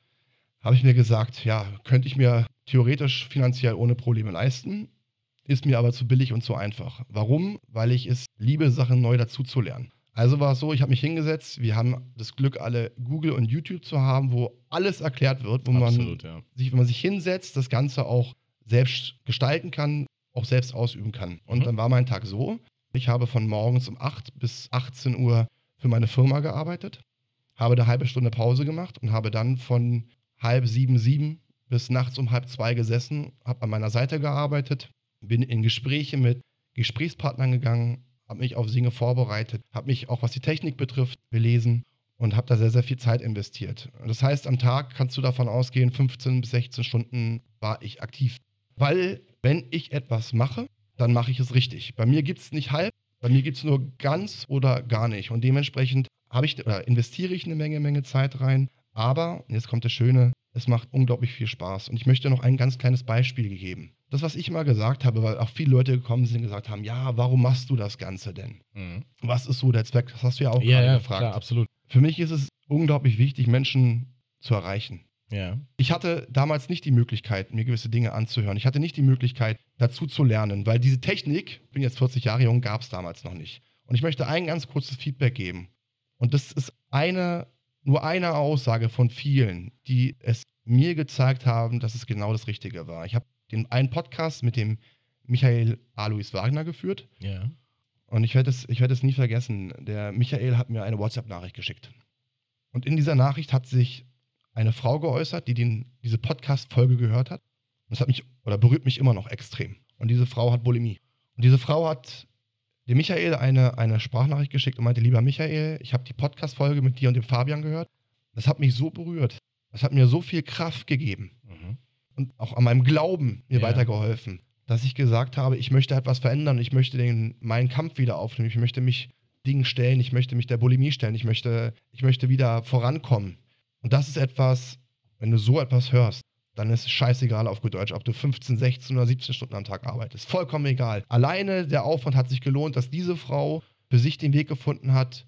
Habe ich mir gesagt, ja, könnte ich mir theoretisch finanziell ohne Probleme leisten, ist mir aber zu billig und zu einfach. Warum? Weil ich es liebe, Sachen neu dazuzulernen. Also war es so, ich habe mich hingesetzt, wir haben das Glück, alle Google und YouTube zu haben, wo alles erklärt wird, wo man Absolut, ja. sich, wenn man sich hinsetzt, das Ganze auch selbst gestalten kann, auch selbst ausüben kann. Und Mhm. dann war mein Tag so, ich habe von morgens um 8 bis 18 Uhr für meine Firma gearbeitet, habe eine halbe Stunde Pause gemacht und habe dann von halb sieben, sieben bis nachts um halb zwei gesessen, habe an meiner Seite gearbeitet, bin in Gespräche mit Gesprächspartnern gegangen, habe mich auf Dinge vorbereitet, habe mich auch was die Technik betrifft belesen und habe da sehr, sehr viel Zeit investiert. Das heißt, am Tag kannst du davon ausgehen, 15 bis 16 Stunden war ich aktiv. Weil, wenn ich etwas mache, dann mache ich es richtig. Bei mir gibt es nicht halb, bei mir gibt es nur ganz oder gar nicht. Und dementsprechend habe ich oder investiere ich eine Menge, Menge Zeit rein. Aber, jetzt kommt das Schöne, es macht unglaublich viel Spaß. Und ich möchte noch ein ganz kleines Beispiel geben. Das, was ich immer gesagt habe, weil auch viele Leute gekommen sind und gesagt haben, ja, warum machst du das Ganze denn? Mhm. Was ist so der Zweck? Das hast du ja auch Ja, gerade ja, gefragt. klar, absolut. Für mich ist es unglaublich wichtig, Menschen zu erreichen. Ja. Ich hatte damals nicht die Möglichkeit, mir gewisse Dinge anzuhören. Ich hatte nicht die Möglichkeit, dazu zu lernen, weil diese Technik, ich bin jetzt 40 Jahre jung, gab es damals noch nicht. Und ich möchte ein ganz kurzes Feedback geben. Und das ist eine, nur eine Aussage von vielen, die es mir gezeigt haben, dass es genau das Richtige war. Ich habe den einen Podcast mit dem Michael Alois Wagner geführt. Ja. Und ich werde es, ich werde es nie vergessen. Der Michael hat mir eine WhatsApp-Nachricht geschickt. Und in dieser Nachricht hat sich eine Frau geäußert, die den, diese Podcast-Folge gehört hat. Und das hat mich, oder berührt mich immer noch extrem. Und diese Frau hat Bulimie. Und diese Frau hat dem Michael eine, eine Sprachnachricht geschickt und meinte, lieber Michael, ich habe die Podcast-Folge mit dir und dem Fabian gehört. Das hat mich so berührt. Das hat mir so viel Kraft gegeben. Und auch an meinem Glauben mir Ja. weitergeholfen, dass ich gesagt habe, ich möchte etwas verändern, ich möchte den, meinen Kampf wieder aufnehmen, ich möchte mich Dingen stellen, ich möchte mich der Bulimie stellen, ich möchte, ich möchte wieder vorankommen. Und das ist etwas, wenn du so etwas hörst, dann ist es scheißegal auf gut Deutsch, ob du 15, 16 oder 17 Stunden am Tag arbeitest. Vollkommen egal. Alleine der Aufwand hat sich gelohnt, dass diese Frau für sich den Weg gefunden hat,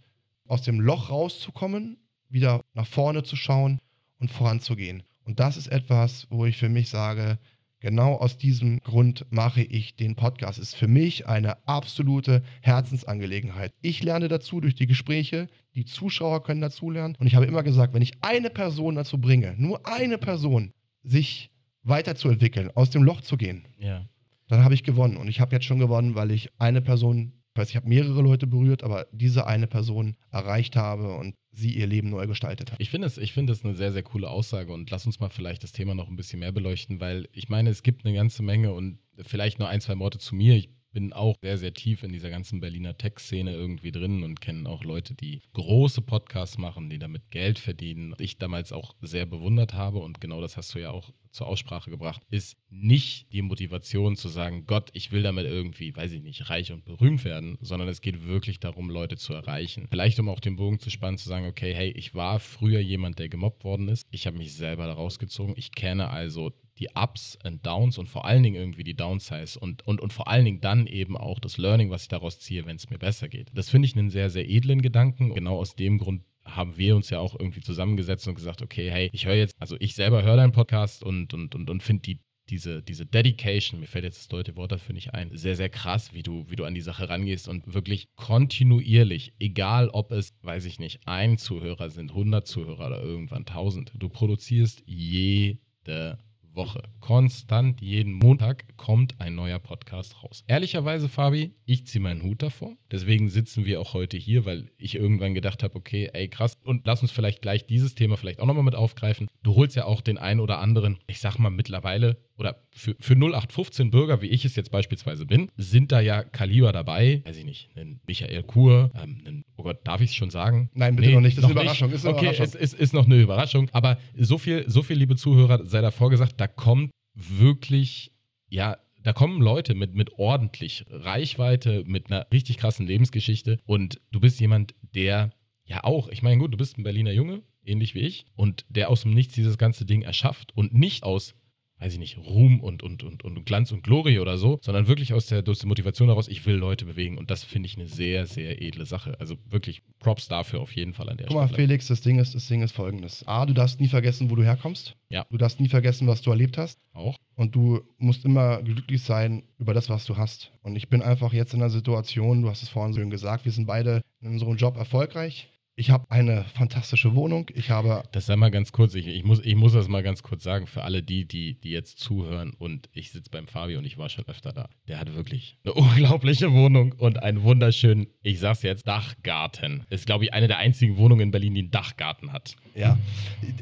aus dem Loch rauszukommen, wieder nach vorne zu schauen und voranzugehen. Und das ist etwas, wo ich für mich sage, genau aus diesem Grund mache ich den Podcast. Es ist für mich eine absolute Herzensangelegenheit. Ich lerne dazu durch die Gespräche, die Zuschauer können dazu lernen. Und ich habe immer gesagt, wenn ich eine Person dazu bringe, nur eine Person, sich weiterzuentwickeln, aus dem Loch zu gehen, Ja. dann habe ich gewonnen. Und ich habe jetzt schon gewonnen, weil ich eine Person, ich weiß, ich habe mehrere Leute berührt, aber diese eine Person erreicht habe und sie ihr Leben neu gestaltet hat. Ich finde es ich eine sehr, sehr coole Aussage und lass uns mal vielleicht das Thema noch ein bisschen mehr beleuchten, weil ich meine, es gibt eine ganze Menge und vielleicht nur ein, zwei Worte zu mir. Ich bin auch sehr, sehr tief in dieser ganzen Berliner Tech-Szene irgendwie drin und kenne auch Leute, die große Podcasts machen, die damit Geld verdienen. Ich damals auch sehr bewundert habe und genau das hast du ja auch zur Aussprache gebracht, ist nicht die Motivation zu sagen, Gott, ich will damit irgendwie, weiß ich nicht, reich und berühmt werden, sondern es geht wirklich darum, Leute zu erreichen. Vielleicht um auch den Bogen zu spannen, zu sagen, okay, hey, ich war früher jemand, der gemobbt worden ist. Ich habe mich selber da rausgezogen. Ich kenne also die Ups und Downs und vor allen Dingen irgendwie die Downsides und, und, und vor allen Dingen dann eben auch das Learning, was ich daraus ziehe, wenn es mir besser geht. Das finde ich einen sehr, sehr edlen Gedanken. Genau aus dem Grund haben wir uns ja auch irgendwie zusammengesetzt und gesagt, okay, hey, ich höre jetzt, also ich selber höre deinen Podcast und, und, und, und finde die diese, diese Dedication, mir fällt jetzt das deutsche Wort dafür nicht ein, sehr, sehr krass, wie du, wie du an die Sache rangehst und wirklich kontinuierlich, egal ob es, weiß ich nicht, ein Zuhörer sind, 100 Zuhörer oder irgendwann 1000, du produzierst jede Woche. Konstant jeden Montag kommt ein neuer Podcast raus. Ehrlicherweise, Fabi, ich ziehe meinen Hut davor. Deswegen sitzen wir auch heute hier, weil ich irgendwann gedacht habe, okay, ey, krass. Und lass uns vielleicht gleich dieses Thema vielleicht auch nochmal mit aufgreifen. Du holst ja auch den einen oder anderen, ich sag mal mittlerweile, oder für, für 0815 Bürger, wie ich es jetzt beispielsweise bin, sind da ja Kaliber dabei, weiß ich nicht, einen Michael Kur, ähm, einen, oh Gott, darf ich es schon sagen? Nein, bitte noch nicht, das ist eine Überraschung, Ist ist eine okay, Überraschung. es ist, ist noch eine Überraschung. Aber so viel, so viel, liebe Zuhörer, sei davor gesagt, da kommt wirklich, ja, da kommen Leute mit, mit ordentlich Reichweite, mit einer richtig krassen Lebensgeschichte. Und du bist jemand, der ja auch, ich meine, gut, du bist ein Berliner Junge, ähnlich wie ich, und der aus dem Nichts dieses ganze Ding erschafft und nicht aus weiß ich nicht, Ruhm und, und, und, und Glanz und Glorie oder so, sondern wirklich aus der, aus der Motivation heraus, ich will Leute bewegen. Und das finde ich eine sehr, sehr edle Sache. Also wirklich Props dafür auf jeden Fall an der Guck mal, Stelle. Felix, das Ding ist, das Ding ist folgendes. A, du darfst nie vergessen, wo du herkommst. Ja. Du darfst nie vergessen, was du erlebt hast. Auch. Und du musst immer glücklich sein über das, was du hast. Und ich bin einfach jetzt in einer Situation, du hast es vorhin so schön gesagt, wir sind beide in unserem Job erfolgreich. Ich habe eine fantastische Wohnung. Ich habe Das sei mal ganz kurz, ich, ich, muss, ich muss das mal ganz kurz sagen, für alle die, die, die jetzt zuhören und ich sitze beim Fabi und ich war schon öfter da. Der hat wirklich eine unglaubliche Wohnung und einen wunderschönen, ich sag's jetzt, Dachgarten. Ist, glaube ich, eine der einzigen Wohnungen in Berlin, die einen Dachgarten hat. Ja,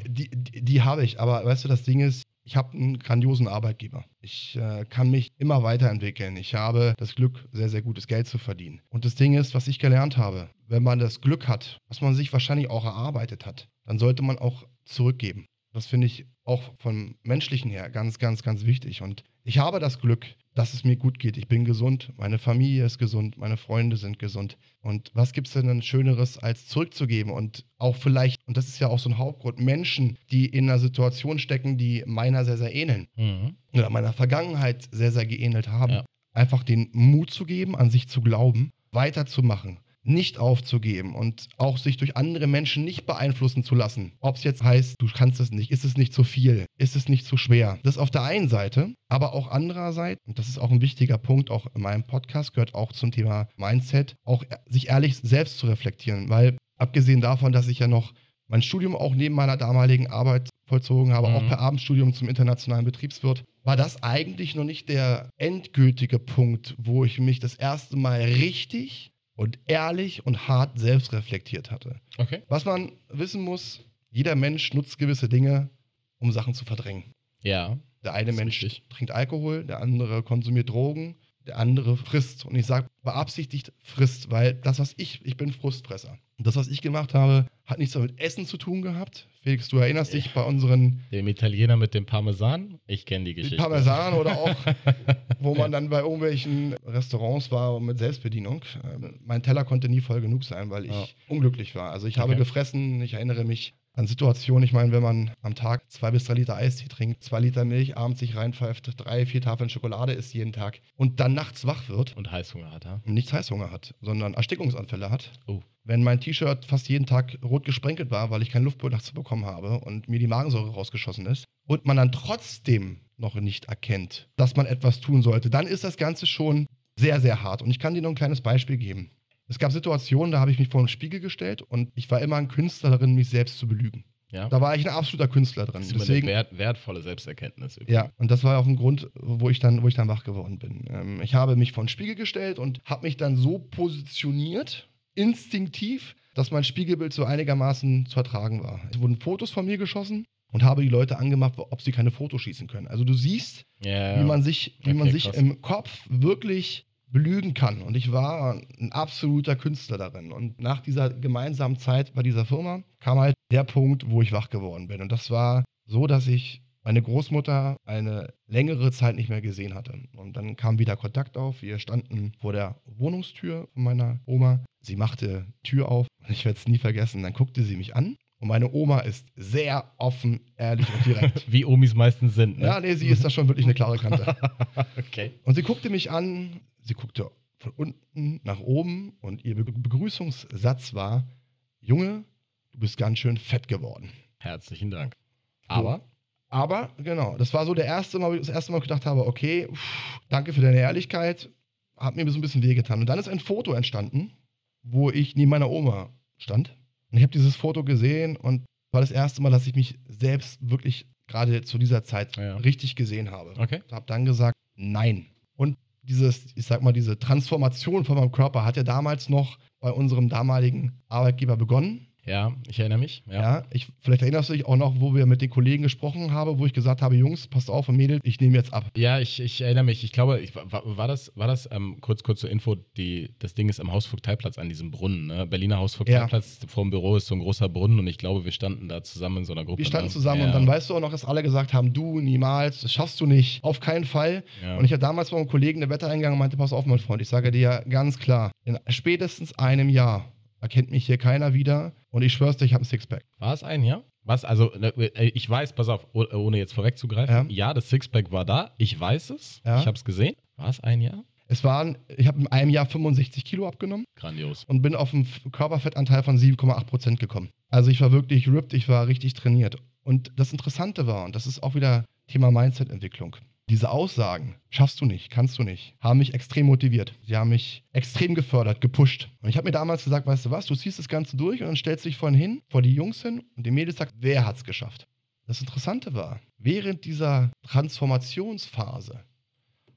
die, die, die habe ich. Aber weißt du, das Ding ist, ich habe einen grandiosen Arbeitgeber. Ich äh, kann mich immer weiterentwickeln. Ich habe das Glück, sehr, sehr gutes Geld zu verdienen. Und das Ding ist, was ich gelernt habe, wenn man das Glück hat, was man sich wahrscheinlich auch erarbeitet hat, dann sollte man auch zurückgeben. Das finde ich auch vom menschlichen her ganz, ganz, ganz wichtig. Und ich habe das Glück, dass es mir gut geht. Ich bin gesund, meine Familie ist gesund, meine Freunde sind gesund. Und was gibt es denn Schöneres, als zurückzugeben? Und auch vielleicht, und das ist ja auch so ein Hauptgrund, Menschen, die in einer Situation stecken, die meiner sehr, sehr ähneln Mhm. oder meiner Vergangenheit sehr, sehr geähnelt haben, Ja. einfach den Mut zu geben, an sich zu glauben, weiterzumachen, nicht aufzugeben und auch sich durch andere Menschen nicht beeinflussen zu lassen. Ob es jetzt heißt, du kannst es nicht, ist es nicht zu viel, ist es nicht zu schwer. Das auf der einen Seite, aber auch andererseits, und das ist auch ein wichtiger Punkt, auch in meinem Podcast gehört auch zum Thema Mindset, auch e- sich ehrlich selbst zu reflektieren, weil abgesehen davon, dass ich ja noch mein Studium auch neben meiner damaligen Arbeit vollzogen habe, Mhm. auch per Abendstudium zum internationalen Betriebswirt, war das eigentlich noch nicht der endgültige Punkt, wo ich mich das erste Mal richtig und ehrlich und hart selbst reflektiert hatte. Okay. Was man wissen muss, jeder Mensch nutzt gewisse Dinge, um Sachen zu verdrängen. Ja. Der eine Mensch richtig. trinkt Alkohol, der andere konsumiert Drogen, der andere frisst. Und ich sage beabsichtigt frisst, weil das, was ich, ich bin Frustfresser. Und das, was ich gemacht habe, hat nichts mit Essen zu tun gehabt. Felix, du erinnerst dich bei unseren Dem Italiener mit dem Parmesan, ich kenne die Geschichte. Parmesan oder auch, wo man dann bei irgendwelchen Restaurants war mit Selbstbedienung. Ähm, Mein Teller konnte nie voll genug sein, weil ich Ja. unglücklich war. Also ich habe Okay. gefressen, ich erinnere mich an Situationen, ich meine, wenn man am Tag zwei bis drei Liter Eistee trinkt, zwei Liter Milch, abends sich reinpfeift, drei, vier Tafeln Schokolade isst jeden Tag und dann nachts wach wird Und Heißhunger hat er. und nichts Heißhunger hat, sondern Erstickungsanfälle hat. Oh. Wenn mein T-Shirt fast jeden Tag rot gesprenkelt war, weil ich keinen Luftbeutel nachts bekommen habe und mir die Magensäure rausgeschossen ist und man dann trotzdem noch nicht erkennt, dass man etwas tun sollte, dann ist das Ganze schon sehr, sehr hart. Und ich kann dir noch ein kleines Beispiel geben. Es gab Situationen, da habe ich mich vor den Spiegel gestellt und ich war immer ein Künstler darin, mich selbst zu belügen. Ja. Da war ich ein absoluter Künstler drin. das ist Deswegen, eine wert, wertvolle Selbsterkenntnis. übrigens. ja, und das war auch ein Grund, wo ich dann, wo ich dann wach geworden bin. Ähm, ich habe mich vor den Spiegel gestellt und habe mich dann so positioniert, instinktiv, dass mein Spiegelbild so einigermaßen zu ertragen war. Es wurden Fotos von mir geschossen und habe die Leute angemacht, ob sie keine Fotos schießen können. Also du siehst, Ja, wie man sich, wie Okay, man sich krass. im Kopf wirklich belügen kann. Und ich war ein absoluter Künstler darin. Und nach dieser gemeinsamen Zeit bei dieser Firma kam halt der Punkt, wo ich wach geworden bin. Und das war so, dass ich meine Großmutter eine längere Zeit nicht mehr gesehen hatte. Und dann kam wieder Kontakt auf. Wir standen vor der Wohnungstür von meiner Oma. Sie machte Tür auf. Ich werde es nie vergessen. Dann guckte sie mich an. Und meine Oma ist sehr offen, ehrlich und direkt. Wie Omis meistens sind. Ne? ja, nee, sie ist da schon wirklich eine klare Kante. okay. Und sie guckte mich an, sie guckte von unten nach oben und ihr Be Begrüßungssatz war: Junge, du bist ganz schön fett geworden. Herzlichen Dank. Aber Aber genau, das war so der erste Mal, wo ich das erste Mal gedacht habe: Okay, pff, danke für deine Ehrlichkeit, hat mir so ein bisschen wehgetan. Und dann ist ein Foto entstanden, wo ich neben meiner Oma stand. Und ich habe dieses Foto gesehen und war das erste Mal, dass ich mich selbst wirklich gerade zu dieser Zeit Ja. richtig gesehen habe. Okay. habe dann gesagt, nein. Und dieses, ich sag mal, diese Transformation von meinem Körper hat ja damals noch bei unserem damaligen Arbeitgeber begonnen. Ja, ich erinnere mich. Ja. Ja, ich, vielleicht erinnerst du dich auch noch, wo wir mit den Kollegen gesprochen haben, wo ich gesagt habe, Jungs, passt auf und Mädels, ich nehme jetzt ab. Ja, ich, ich erinnere mich. Ich glaube, ich, war, war das, war das ähm, kurz, kurz zur Info, die, das Ding ist am Hausvogteiplatz an diesem Brunnen. Ne? Berliner Hausvogteiplatz, vor dem Büro ist so ein großer Brunnen und ich glaube, wir standen da zusammen in so einer Gruppe. Wir standen ne? zusammen ja. und dann weißt du auch noch, dass alle gesagt haben, du niemals, das schaffst du nicht, auf keinen Fall. Ja. Und ich habe damals bei einem Kollegen Wette eingegangen und meinte, pass auf, mein Freund, ich sage dir ganz klar, in spätestens einem Jahr erkennt mich hier keiner wieder und ich schwör's dir, ich habe ein Sixpack. War es ein, ja? Was, also, ne, äh, ich weiß, pass auf, oh- ohne jetzt vorwegzugreifen, Ja. ja, das Sixpack war da, ich weiß es, Ja. ich habe es gesehen. War es ein Jahr? Es waren, ich habe in einem Jahr 65 Kilo abgenommen Grandios. und bin auf einen Körperfettanteil von 7,8 Prozent gekommen. Also ich war wirklich ripped, ich war richtig trainiert. Und das Interessante war, und das ist auch wieder Thema Mindset-Entwicklung, diese Aussagen, schaffst du nicht, kannst du nicht, haben mich extrem motiviert. Sie haben mich extrem gefördert, gepusht. Und ich habe mir damals gesagt, weißt du was, du ziehst das Ganze durch und dann stellst du dich vorhin hin, vor die Jungs hin und die Mädels sagt, wer hat's geschafft? Das Interessante war, während dieser Transformationsphase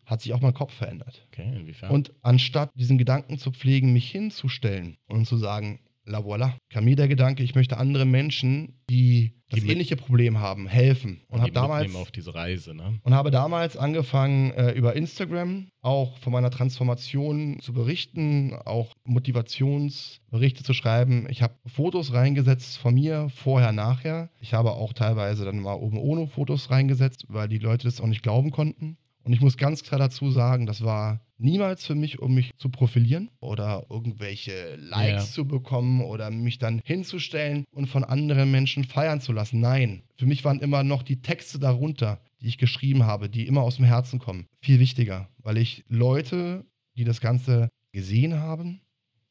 hat sich auch mein Kopf verändert. Okay, inwiefern? Und anstatt diesen Gedanken zu pflegen, mich hinzustellen und zu sagen, la voilà, kam mir der Gedanke, ich möchte anderen Menschen, die das Die ähnliche Problem haben, helfen. Und, und habe damals auf diese Reise, ne? und habe damals angefangen, äh, über Instagram auch von meiner Transformation zu berichten, auch Motivationsberichte zu schreiben. Ich habe Fotos reingesetzt von mir, vorher, nachher. Ich habe auch teilweise dann mal oben ohne Fotos reingesetzt, weil die Leute das auch nicht glauben konnten. Und ich muss ganz klar dazu sagen, das war niemals für mich, um mich zu profilieren oder irgendwelche Likes Ja. zu bekommen oder mich dann hinzustellen und von anderen Menschen feiern zu lassen. Nein, für mich waren immer noch die Texte darunter, die ich geschrieben habe, die immer aus dem Herzen kommen, viel wichtiger, weil ich Leute, die das Ganze gesehen haben,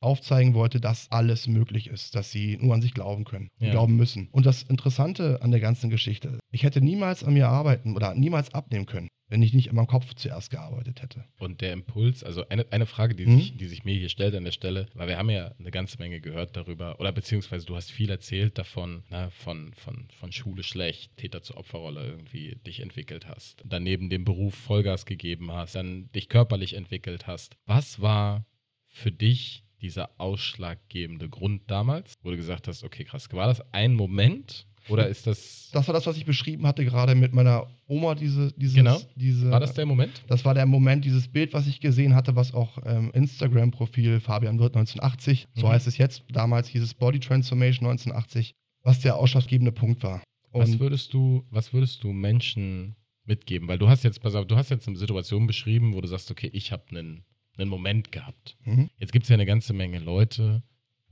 aufzeigen wollte, dass alles möglich ist, dass sie nur an sich glauben können, und Ja. glauben müssen. Und das Interessante an der ganzen Geschichte, ich hätte niemals an mir arbeiten oder niemals abnehmen können, wenn ich nicht in meinem Kopf zuerst gearbeitet hätte. Und der Impuls, also eine, eine Frage, die, Mhm. sich, die sich mir hier stellt an der Stelle, weil wir haben ja eine ganze Menge gehört darüber, oder beziehungsweise du hast viel erzählt davon, na, von, von, von Schule schlecht, Täter zur Opferrolle irgendwie dich entwickelt hast, dann neben dem Beruf Vollgas gegeben hast, dann dich körperlich entwickelt hast. Was war für dich dieser ausschlaggebende Grund damals, wo du gesagt hast, okay, krass, war das ein Moment oder ist das, Das war das, was ich beschrieben hatte, gerade mit meiner Oma, diese, dieses, Genau. diese. war das der Moment? Das war der Moment, dieses Bild, was ich gesehen hatte, was auch ähm, Instagram-Profil Fabian Wirth 1980, so Mhm. heißt es jetzt, damals hieß es Body Transformation 1980, was der ausschlaggebende Punkt war. Was Und würdest du, was würdest du Menschen mitgeben? Weil du hast jetzt, pass auf, du hast jetzt eine Situation beschrieben, wo du sagst, okay, ich habe einen, einen Moment gehabt. Mhm. Jetzt gibt es ja eine ganze Menge Leute,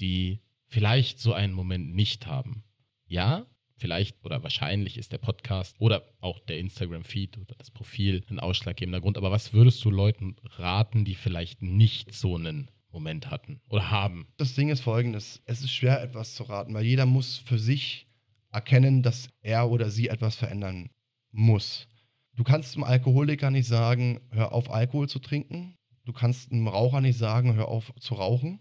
die vielleicht so einen Moment nicht haben. Ja, vielleicht oder wahrscheinlich ist der Podcast oder auch der Instagram-Feed oder das Profil ein ausschlaggebender Grund. Aber was würdest du Leuten raten, die vielleicht nicht so einen Moment hatten oder haben? Das Ding ist folgendes: Es ist schwer, etwas zu raten, weil jeder muss für sich erkennen, dass er oder sie etwas verändern muss. Du kannst einem Alkoholiker nicht sagen, hör auf, Alkohol zu trinken. Du kannst einem Raucher nicht sagen, hör auf zu rauchen.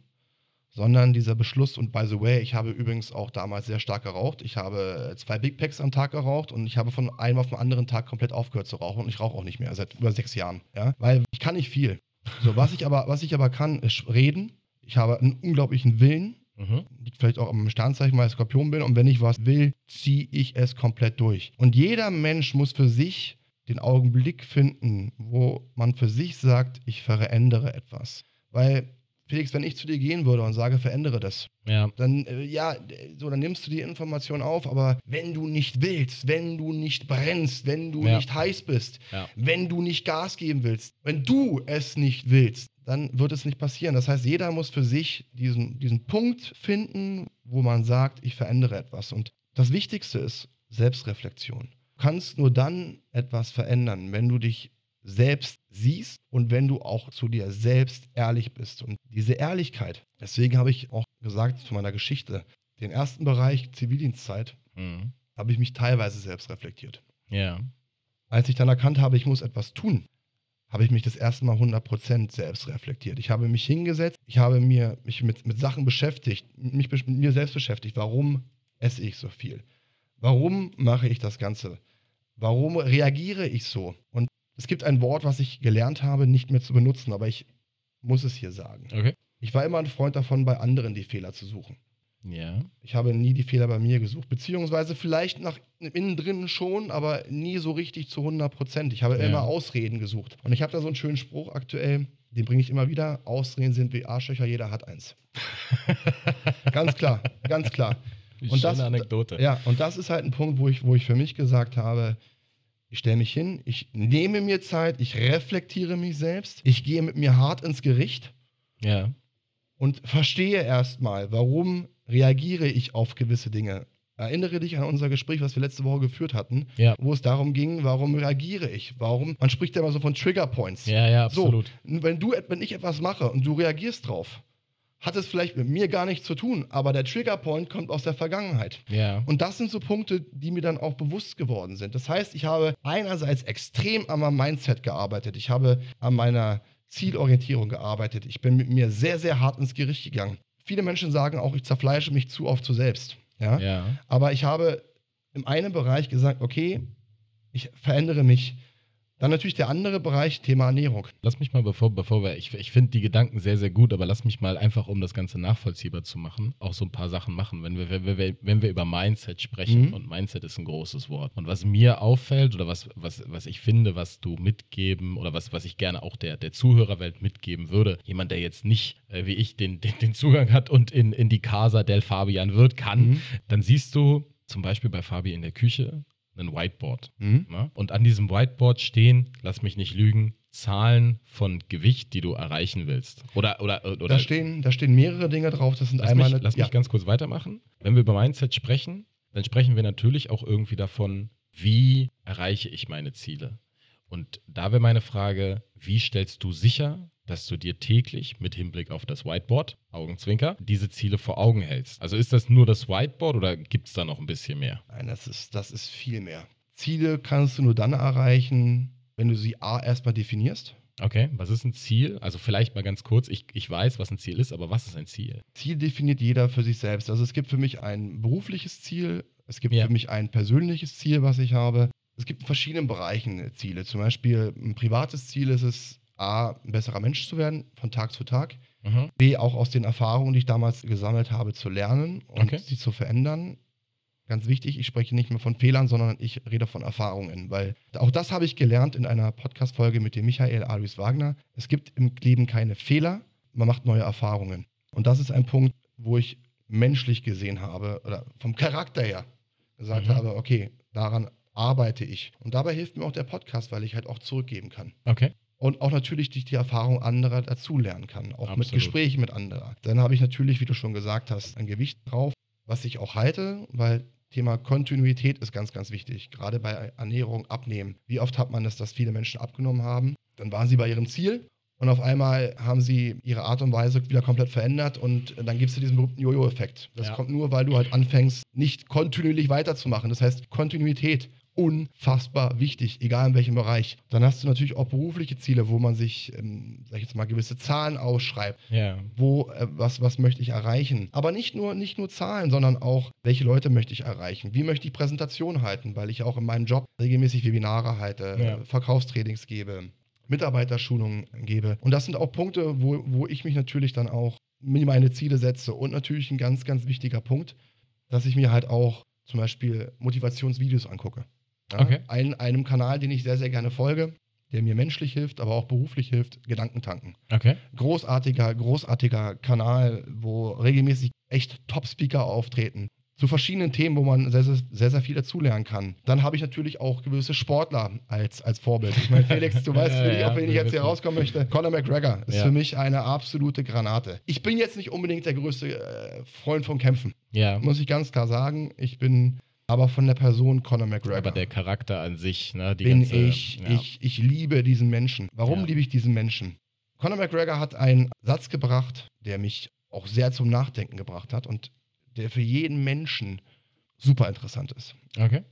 Sondern dieser Beschluss, und by the way, ich habe übrigens auch damals sehr stark geraucht. Ich habe zwei Big Packs am Tag geraucht und ich habe von einem auf den anderen Tag komplett aufgehört zu rauchen und ich rauche auch nicht mehr, seit über sechs Jahren. Ja? Weil ich kann nicht viel. So, was ich aber, was ich aber kann, ist reden. Ich habe einen unglaublichen Willen. Mhm. Liegt vielleicht auch am Sternzeichen, weil ich Skorpion bin. Und wenn ich was will, ziehe ich es komplett durch. Und jeder Mensch muss für sich den Augenblick finden, wo man für sich sagt, ich verändere etwas. Weil, Felix, wenn ich zu dir gehen würde und sage, verändere das, Ja. dann, äh, ja, so, dann nimmst du die Information auf, aber wenn du nicht willst, wenn du nicht brennst, wenn du Ja. nicht heiß bist, Ja. wenn du nicht Gas geben willst, wenn du es nicht willst, dann wird es nicht passieren. Das heißt, jeder muss für sich diesen, diesen Punkt finden, wo man sagt, ich verändere etwas. Und das Wichtigste ist Selbstreflexion. Du kannst nur dann etwas verändern, wenn du dich selbst siehst und wenn du auch zu dir selbst ehrlich bist. Und diese Ehrlichkeit, deswegen habe ich auch gesagt zu meiner Geschichte, den ersten Bereich Zivildienstzeit, Mhm. habe ich mich teilweise selbst reflektiert. Ja. Als ich dann erkannt habe, ich muss etwas tun, habe ich mich das erste Mal 100% selbst reflektiert. Ich habe mich hingesetzt, ich habe mir, mich mit, mit Sachen beschäftigt, mich mit mir selbst beschäftigt. Warum esse ich so viel? Warum mache ich das Ganze? Warum reagiere ich so? Und es gibt ein Wort, was ich gelernt habe, nicht mehr zu benutzen, aber ich muss es hier sagen. Okay. Ich war immer ein Freund davon, bei anderen die Fehler zu suchen. Ja. Ich habe nie die Fehler bei mir gesucht, beziehungsweise vielleicht nach innen drin schon, aber nie so richtig zu 100 Prozent. Ich habe Ja. immer Ausreden gesucht. Und ich habe da so einen schönen Spruch aktuell, den bringe ich immer wieder. Ausreden sind wie Arschlöcher, jeder hat eins. ganz klar, ganz klar. Und Schöne das, Anekdote. ja, und das ist halt ein Punkt, wo ich, wo ich für mich gesagt habe, ich stelle mich hin, ich nehme mir Zeit, ich reflektiere mich selbst, ich gehe mit mir hart ins Gericht Ja. und verstehe erstmal, warum reagiere ich auf gewisse Dinge. Erinnere dich an unser Gespräch, was wir letzte Woche geführt hatten, Ja. wo es darum ging, warum reagiere ich? Warum? Man spricht ja immer so von Trigger Points. Ja, ja, absolut. So, wenn du, wenn ich etwas mache und du reagierst drauf, hat es vielleicht mit mir gar nichts zu tun, aber der Trigger Point kommt aus der Vergangenheit. Ja. Und das sind so Punkte, die mir dann auch bewusst geworden sind. Das heißt, ich habe einerseits extrem an meinem Mindset gearbeitet. Ich habe an meiner Zielorientierung gearbeitet. Ich bin mit mir sehr, sehr hart ins Gericht gegangen. Viele Menschen sagen auch, ich zerfleische mich zu oft zu selbst. Ja? Ja. Aber ich habe im einen Bereich gesagt, okay, ich verändere mich. Dann natürlich der andere Bereich, Thema Ernährung. Lass mich mal, bevor, bevor wir, ich, ich finde die Gedanken sehr, sehr gut, aber lass mich mal einfach, um das Ganze nachvollziehbar zu machen, auch so ein paar Sachen machen. Wenn wir, wenn wir, wenn wir über Mindset sprechen, Mhm. und Mindset ist ein großes Wort. Und was mir auffällt oder was, was, was ich finde, was du mitgeben oder was, was ich gerne auch der, der Zuhörerwelt mitgeben würde, jemand, der jetzt nicht, äh, wie ich, den, den, den Zugang hat und in, in die Casa del Fabian wird, kann, Mhm. dann siehst du zum Beispiel bei Fabi in der Küche ein Whiteboard. Mhm. Ne? Und an diesem Whiteboard stehen, lass mich nicht lügen, Zahlen von Gewicht, die du erreichen willst. Oder, oder, oder Da, stehen, da stehen mehrere Dinge drauf. Das sind lass, einmal. mich, eine- lass ja. mich ganz kurz weitermachen. Wenn wir über Mindset sprechen, dann sprechen wir natürlich auch irgendwie davon, wie erreiche ich meine Ziele. Und da wäre meine Frage, wie stellst du sicher, dass du dir täglich mit Hinblick auf das Whiteboard, Augenzwinker, diese Ziele vor Augen hältst? Also ist das nur das Whiteboard oder gibt es da noch ein bisschen mehr? Nein, das ist, das ist viel mehr. Ziele kannst du nur dann erreichen, wenn du sie A erstmal definierst. Okay, was ist ein Ziel? Also vielleicht mal ganz kurz, ich, ich weiß, was ein Ziel ist, aber was ist ein Ziel? Ziel definiert jeder für sich selbst. Also es gibt für mich ein berufliches Ziel, es gibt Ja. für mich ein persönliches Ziel, was ich habe. Es gibt in verschiedenen Bereichen Ziele. Zum Beispiel ein privates Ziel ist es, A, ein besserer Mensch zu werden, von Tag zu Tag. Mhm. B, auch aus den Erfahrungen, die ich damals gesammelt habe, zu lernen und Okay. sie zu verändern. Ganz wichtig, ich spreche nicht mehr von Fehlern, sondern ich rede von Erfahrungen, weil auch das habe ich gelernt in einer Podcast-Folge mit dem Michael Alois Wagner. Es gibt im Leben keine Fehler, man macht neue Erfahrungen. Und das ist ein Punkt, wo ich menschlich gesehen habe oder vom Charakter her gesagt Mhm. habe, okay, daran arbeite ich. Und dabei hilft mir auch der Podcast, weil ich halt auch zurückgeben kann. Okay. Und auch natürlich durch die Erfahrung anderer dazulernen kann, auch mit Absolut. Gesprächen mit anderen. Dann habe ich natürlich, wie du schon gesagt hast, ein Gewicht drauf, was ich auch halte, weil Thema Kontinuität ist ganz, ganz wichtig. Gerade bei Ernährung, Abnehmen. Wie oft hat man das, dass viele Menschen abgenommen haben? Dann waren sie bei ihrem Ziel und auf einmal haben sie ihre Art und Weise wieder komplett verändert und dann gibt es diesen berühmten Jojo-Effekt. Das Ja. kommt nur, weil du halt anfängst, nicht kontinuierlich weiterzumachen. Das heißt, Kontinuität unfassbar wichtig, egal in welchem Bereich. Dann hast du natürlich auch berufliche Ziele, wo man sich, ähm, sag ich jetzt mal, gewisse Zahlen ausschreibt Ja. wo, äh, was, was möchte ich erreichen. Aber nicht nur, nicht nur Zahlen, sondern auch, welche Leute möchte ich erreichen? Wie möchte ich Präsentation halten? Weil ich auch in meinem Job regelmäßig Webinare halte, Ja. äh, Verkaufstrainings gebe, Mitarbeiterschulungen gebe. Und das sind auch Punkte, wo, wo ich mich natürlich dann auch mir meine Ziele setze. Und natürlich ein ganz, ganz wichtiger Punkt, dass ich mir halt auch zum Beispiel Motivationsvideos angucke. Ja? Okay. Ein, einem Kanal, den ich sehr, sehr gerne folge, der mir menschlich hilft, aber auch beruflich hilft, Gedankentanken Okay. großartiger, großartiger Kanal, wo regelmäßig echt Top-Speaker auftreten. Zu verschiedenen Themen, wo man sehr, sehr, sehr, viel dazulernen kann. Dann habe ich natürlich auch gewisse Sportler als, als Vorbild. Ich meine, Felix, du weißt, Ja, ja, auch wenn ich jetzt hier rauskommen möchte, Conor McGregor ist Ja. für mich eine absolute Granate. Ich bin jetzt nicht unbedingt der größte äh, Freund vom Kämpfen, Ja. muss ich ganz klar sagen. Ich bin aber von der Person Conor McGregor Aber der Charakter an sich, ne? Die bin ganze, ich, ja. ich, ich liebe diesen Menschen. Warum Ja. liebe ich diesen Menschen? Conor McGregor hat einen Satz gebracht, der mich auch sehr zum Nachdenken gebracht hat und der für jeden Menschen super interessant ist. Okay.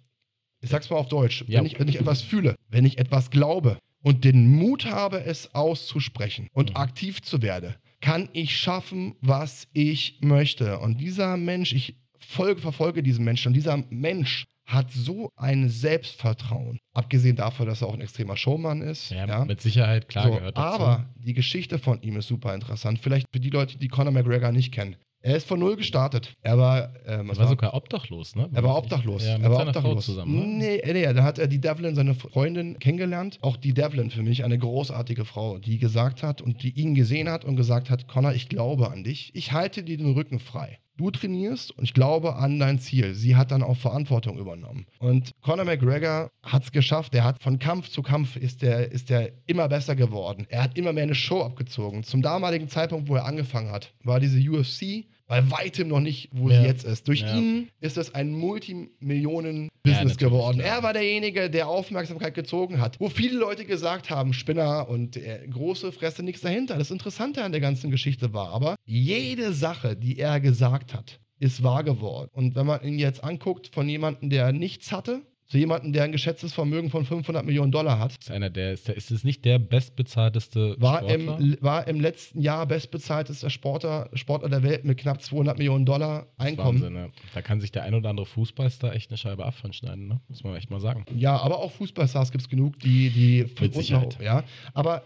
Ich sag's mal auf Deutsch. Ja. Wenn, ich, wenn ich etwas fühle, wenn ich etwas glaube und den Mut habe, es auszusprechen und Mhm. aktiv zu werden, kann ich schaffen, was ich möchte. Und dieser Mensch, ich folge, verfolge diesen Menschen und dieser Mensch hat so ein Selbstvertrauen. Abgesehen davon, dass er auch ein extremer Showman ist. Ja, ja. mit Sicherheit, klar So, gehört dazu. aber die Geschichte von ihm ist super interessant. Vielleicht für die Leute, die Conor McGregor nicht kennen. Er ist von null gestartet. Er war, ähm, er was war sogar obdachlos, ne? er war obdachlos. Ja, mit er war seiner Frau obdachlos. zusammen. Ne? Nee, nee, da hat er die Devlin, seine Freundin, kennengelernt. Auch die Devlin für mich eine großartige Frau, die gesagt hat und die ihn gesehen hat und gesagt hat: Connor, ich glaube an dich. Ich halte dir den Rücken frei. Du trainierst und ich glaube an dein Ziel. Sie hat dann auch Verantwortung übernommen. Und Conor McGregor hat es geschafft. Er hat von Kampf zu Kampf ist der, ist der immer besser geworden. Er hat immer mehr eine Show abgezogen. Zum damaligen Zeitpunkt, wo er angefangen hat, war diese UFC bei weitem noch nicht, wo Ja. sie jetzt ist. Durch Ja. ihn ist es ein Multimillionen-Business natürlich, geworden. Er war derjenige, der Aufmerksamkeit gezogen hat. Wo viele Leute gesagt haben, Spinner und äh, große Fresse, nichts dahinter. Das Interessante an der ganzen Geschichte war aber, jede Sache, die er gesagt hat, ist wahr geworden. Und wenn man ihn jetzt anguckt von jemandem, der nichts hatte, zu jemandem, der ein geschätztes Vermögen von 500 Millionen Dollar hat, Ist einer der, ist, der, ist es nicht der bestbezahlteste war Sportler? im, war im letzten Jahr bestbezahltester Sportler, Sportler der Welt mit knapp 200 Millionen Dollar Einkommen. Wahnsinn, ja. Da kann sich der ein oder andere Fußballstar echt eine Scheibe abschneiden, ne? Muss man echt mal sagen. Ja, aber auch Fußballstars gibt es genug, die, die von Mit Sicherheit. nach- ja. Aber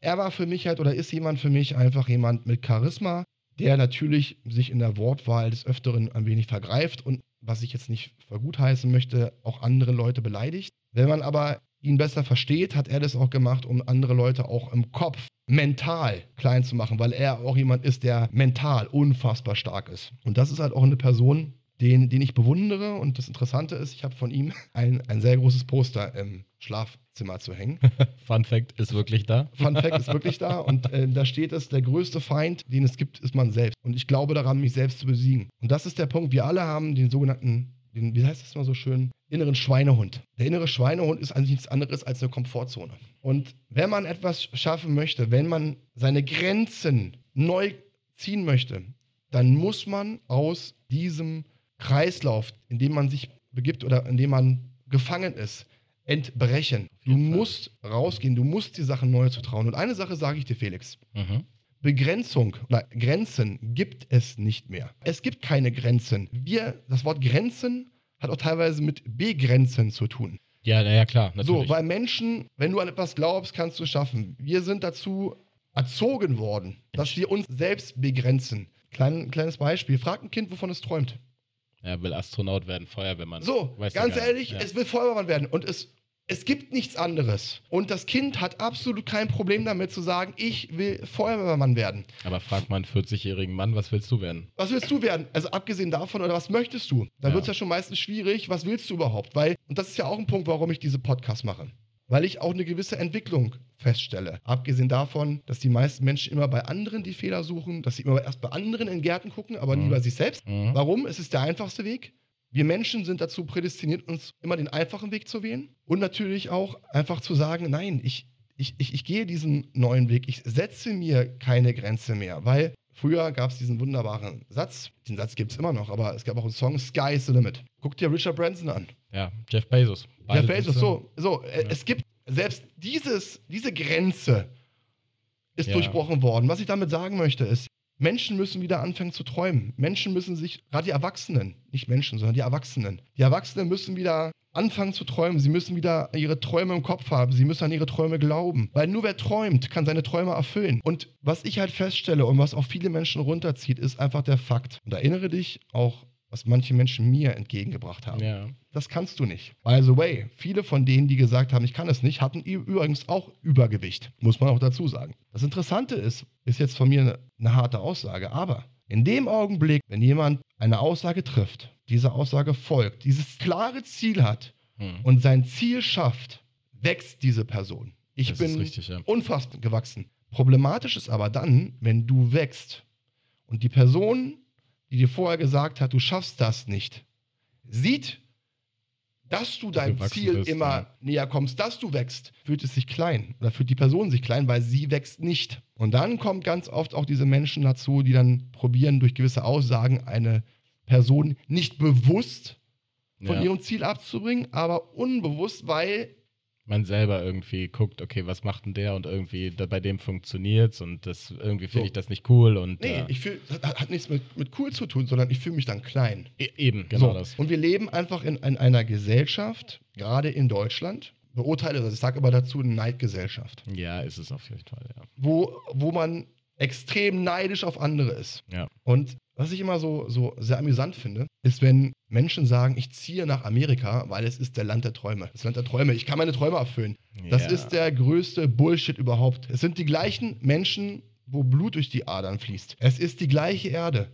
er war für mich halt oder ist jemand für mich einfach jemand mit Charisma, der natürlich sich in der Wortwahl des Öfteren ein wenig vergreift und was ich jetzt nicht für gut heißen möchte, auch andere Leute beleidigt. Wenn man aber ihn besser versteht, hat er das auch gemacht, um andere Leute auch im Kopf mental klein zu machen, weil er auch jemand ist, der mental unfassbar stark ist. Und das ist halt auch eine Person, den, den ich bewundere. Und das Interessante ist, ich habe von ihm ein, ein sehr großes Poster im Schlafzimmer zu hängen. Fun Fact ist wirklich da. Fun Fact ist wirklich da. Und äh, da steht es, der größte Feind, den es gibt, ist man selbst. Und ich glaube daran, mich selbst zu besiegen. Und das ist der Punkt. Wir alle haben den sogenannten, den, wie heißt das mal so schön, inneren Schweinehund. Der innere Schweinehund ist eigentlich nichts anderes als eine Komfortzone. Und wenn man etwas schaffen möchte, wenn man seine Grenzen neu ziehen möchte, dann muss man aus diesem Kreislauf, in dem man sich begibt oder in dem man gefangen ist, entbrechen. Du musst rausgehen, du musst die Sachen neu zu trauen. Und eine Sache sage ich dir, Felix. Mhm. Begrenzung oder Grenzen gibt es nicht mehr. Es gibt keine Grenzen. Wir, das Wort Grenzen hat auch teilweise mit Begrenzen zu tun. Ja, naja, klar, natürlich. So, weil Menschen, wenn du an etwas glaubst, kannst du es schaffen. Wir sind dazu erzogen worden, dass wir uns selbst begrenzen. Klein, kleines Beispiel. Frag ein Kind, wovon es träumt. Er will Astronaut werden, Feuerwehrmann. So, Weiß ganz ehrlich, Ja. es will Feuerwehrmann werden. Und es, es gibt nichts anderes. Und das Kind hat absolut kein Problem damit zu sagen, ich will Feuerwehrmann werden. Aber frag mal einen 40-jährigen Mann, was willst du werden? Was willst du werden? Also abgesehen davon, oder was möchtest du? Da Ja. wird es ja schon meistens schwierig. Was willst du überhaupt? Weil, und das ist ja auch ein Punkt, warum ich diese Podcasts mache. Weil ich auch eine gewisse Entwicklung feststelle. Abgesehen davon, dass die meisten Menschen immer bei anderen die Fehler suchen, dass sie immer erst bei anderen in Gärten gucken, aber nie Mhm. bei sich selbst. Mhm. Warum? Es ist der einfachste Weg. Wir Menschen sind dazu prädestiniert, uns immer den einfachen Weg zu wählen und natürlich auch einfach zu sagen, nein, ich, ich, ich, ich gehe diesen neuen Weg, ich setze mir keine Grenze mehr, weil früher gab es diesen wunderbaren Satz, den Satz gibt es immer noch, aber es gab auch einen Song, Sky is the Limit. Guck dir Richard Branson an. Ja, Jeff Bezos. Jeff Bezos, so, so, äh, es gibt selbst dieses, diese Grenze ist Ja. durchbrochen worden. Was ich damit sagen möchte, ist, Menschen müssen wieder anfangen zu träumen. Menschen müssen sich, gerade die Erwachsenen, nicht Menschen, sondern die Erwachsenen. Die Erwachsenen müssen wieder anfangen zu träumen. Sie müssen wieder ihre Träume im Kopf haben. Sie müssen an ihre Träume glauben. Weil nur wer träumt, kann seine Träume erfüllen. Und was ich halt feststelle und was auch viele Menschen runterzieht, ist einfach der Fakt. Und erinnere dich auch, was manche Menschen mir entgegengebracht haben. Ja. Das kannst du nicht. By the way, viele von denen, die gesagt haben, ich kann es nicht, hatten übrigens auch Übergewicht. Muss man auch dazu sagen. Das Interessante ist, ist jetzt von mir eine, eine harte Aussage, aber in dem Augenblick, wenn jemand eine Aussage trifft, diese Aussage folgt, dieses klare Ziel hat Hm. und sein Ziel schafft, wächst diese Person. Ich Das bin richtig, ja. unfassbar gewachsen. Problematisch ist aber dann, wenn du wächst und die Person, die dir vorher gesagt hat, du schaffst das nicht, sieht, dass du deinem Ziel bist, immer ja. näher kommst, dass du wächst, fühlt es sich klein oder fühlt die Person sich klein, weil sie wächst nicht. Und dann kommt ganz oft auch diese Menschen dazu, die dann probieren, durch gewisse Aussagen eine Person nicht bewusst von Ja. ihrem Ziel abzubringen, aber unbewusst, weil man selber irgendwie guckt, okay, was macht denn der und irgendwie da, bei dem funktioniert's und das irgendwie finde So. ich das nicht cool und Nee, äh, ich fühl, das hat, hat nichts mit, mit cool zu tun, sondern ich fühle mich dann klein. e- eben genau so. das. Und wir leben einfach in, in einer Gesellschaft, gerade in Deutschland, beurteile das, ich sage aber dazu eine Neidgesellschaft, Ja, ist es auf jeden Fall, ja. wo, wo man extrem neidisch auf andere ist. Ja. Und was ich immer so, so sehr amüsant finde, ist, wenn Menschen sagen, ich ziehe nach Amerika, weil es ist der Land der Träume. Das Land der Träume. Ich kann meine Träume erfüllen. Das Ja. ist der größte Bullshit überhaupt. Es sind die gleichen Menschen, wo Blut durch die Adern fließt. Es ist die gleiche Erde.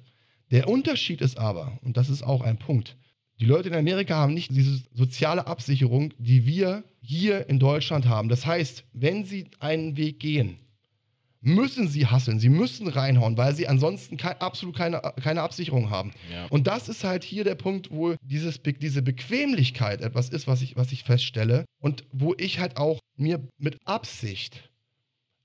Der Unterschied ist aber, und das ist auch ein Punkt, die Leute in Amerika haben nicht diese soziale Absicherung, die wir hier in Deutschland haben. Das heißt, wenn sie einen Weg gehen, müssen sie hasseln, sie müssen reinhauen, weil sie ansonsten kei- absolut keine, keine Absicherung haben. Ja. Und das ist halt hier der Punkt, wo dieses, Be- diese Bequemlichkeit etwas ist, was ich, was ich feststelle und wo ich halt auch mir mit Absicht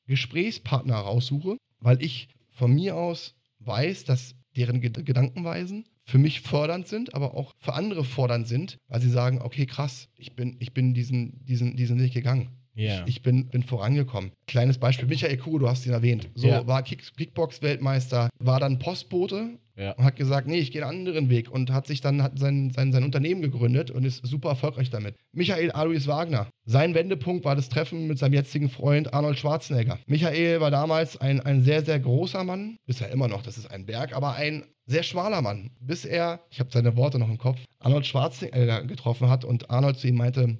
Gesprächspartner raussuche, weil ich von mir aus weiß, dass deren Ged- Gedankenweisen für mich fördernd sind, aber auch für andere fordernd sind, weil sie sagen, okay, krass, ich bin, ich bin diesen, diesen, diesen Weg gegangen. Ja. Ich, ich bin, bin vorangekommen. Kleines Beispiel, Michael Kuh, du hast ihn erwähnt. So, Ja. war Kick, Kickbox-Weltmeister, war dann Postbote Ja. und hat gesagt, nee, ich gehe einen anderen Weg und hat sich dann hat sein, sein, sein Unternehmen gegründet und ist super erfolgreich damit. Michael Alois Wagner. Sein Wendepunkt war das Treffen mit seinem jetzigen Freund Arnold Schwarzenegger. Michael war damals ein, ein sehr, sehr großer Mann, ist er immer noch, das ist ein Berg, aber ein sehr schmaler Mann, bis er, ich habe seine Worte noch im Kopf, Arnold Schwarzenegger getroffen hat und Arnold zu ihm meinte,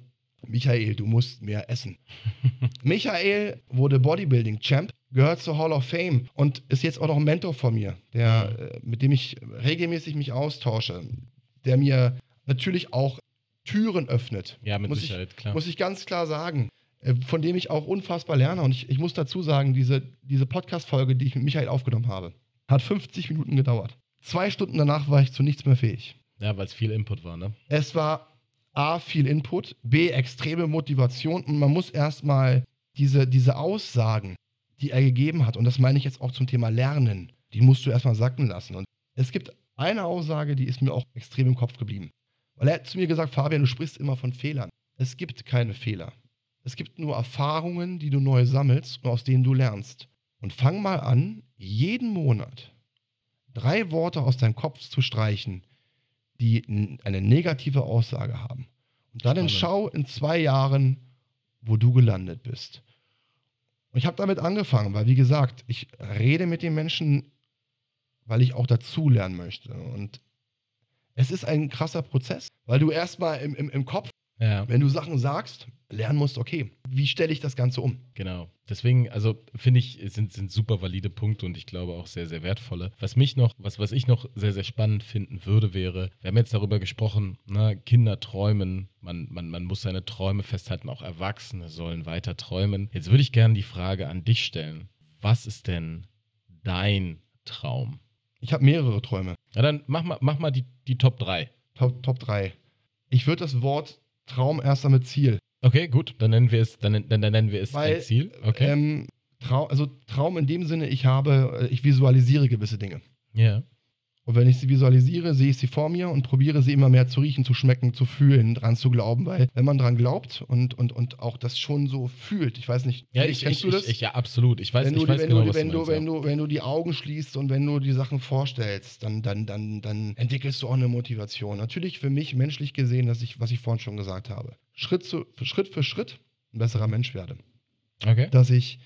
Michael, du musst mehr essen. Michael wurde Bodybuilding-Champ, gehört zur Hall of Fame und ist jetzt auch noch ein Mentor von mir, der, äh, mit dem ich regelmäßig mich austausche, der mir natürlich auch Türen öffnet. Ja, mit muss Sicherheit, ich, klar. Muss ich ganz klar sagen. äh, Von dem ich auch unfassbar lerne. Und ich, ich muss dazu sagen, diese, diese Podcast-Folge, die ich mit Michael aufgenommen habe, hat 50 Minuten gedauert. Zwei Stunden danach war ich zu nichts mehr fähig. Ja, weil es viel Input war, ne? Es war A, viel Input, B, extreme Motivation und man muss erstmal diese, diese Aussagen, die er gegeben hat, und das meine ich jetzt auch zum Thema Lernen, die musst du erstmal sacken lassen. Und es gibt eine Aussage, die ist mir auch extrem im Kopf geblieben. Weil er hat zu mir gesagt, Fabian, du sprichst immer von Fehlern. Es gibt keine Fehler. Es gibt nur Erfahrungen, die du neu sammelst und aus denen du lernst. Und fang mal an, jeden Monat drei Worte aus deinem Kopf zu streichen, die eine negative Aussage haben. Und dann Spannend. schau in zwei Jahren, wo du gelandet bist. Und ich habe damit angefangen, weil wie gesagt, ich rede mit den Menschen, weil ich auch dazulernen möchte. Und es ist ein krasser Prozess, weil du erstmal im, im, im Kopf, Ja. wenn du Sachen sagst, lernen musst, okay, wie stelle ich das Ganze um? Genau. Deswegen, also finde ich, sind, sind super valide Punkte und ich glaube auch sehr, sehr wertvolle. Was mich noch, was, was ich noch sehr, sehr spannend finden würde, wäre, wir haben jetzt darüber gesprochen, ne, Kinder träumen, man, man, man muss seine Träume festhalten, auch Erwachsene sollen weiter träumen. Jetzt würde ich gerne die Frage an dich stellen. Was ist denn dein Traum? Ich habe mehrere Träume. Ja, dann mach mal, mach mal die, die Top 3. Top, Top 3. Ich würde das Wort Traum erst damit Ziel. Okay, gut, dann nennen wir es, dann, dann, dann nennen wir es Weil, ein Ziel. Okay. Ähm, Traum, also Traum in dem Sinne, ich habe, äh, ich visualisiere gewisse Dinge. ja. Und wenn ich sie visualisiere, sehe ich sie vor mir und probiere sie immer mehr zu riechen, zu schmecken, zu fühlen, dran zu glauben. Weil wenn man dran glaubt und, und, und auch das schon so fühlt, ich weiß nicht, Ja, ich, kennst ich, du das? Ich, ich, ja, absolut. Ich weiß, wenn du, ich weiß wenn, genau, du, was wenn, du du, meinst, wenn, ja. du, wenn du die Augen schließt und wenn du die Sachen vorstellst, dann, dann, dann, dann entwickelst du auch eine Motivation. Natürlich für mich menschlich gesehen, dass ich, was ich vorhin schon gesagt habe, Schritt, zu, für Schritt für Schritt ein besserer Mensch werde. Okay. Dass ich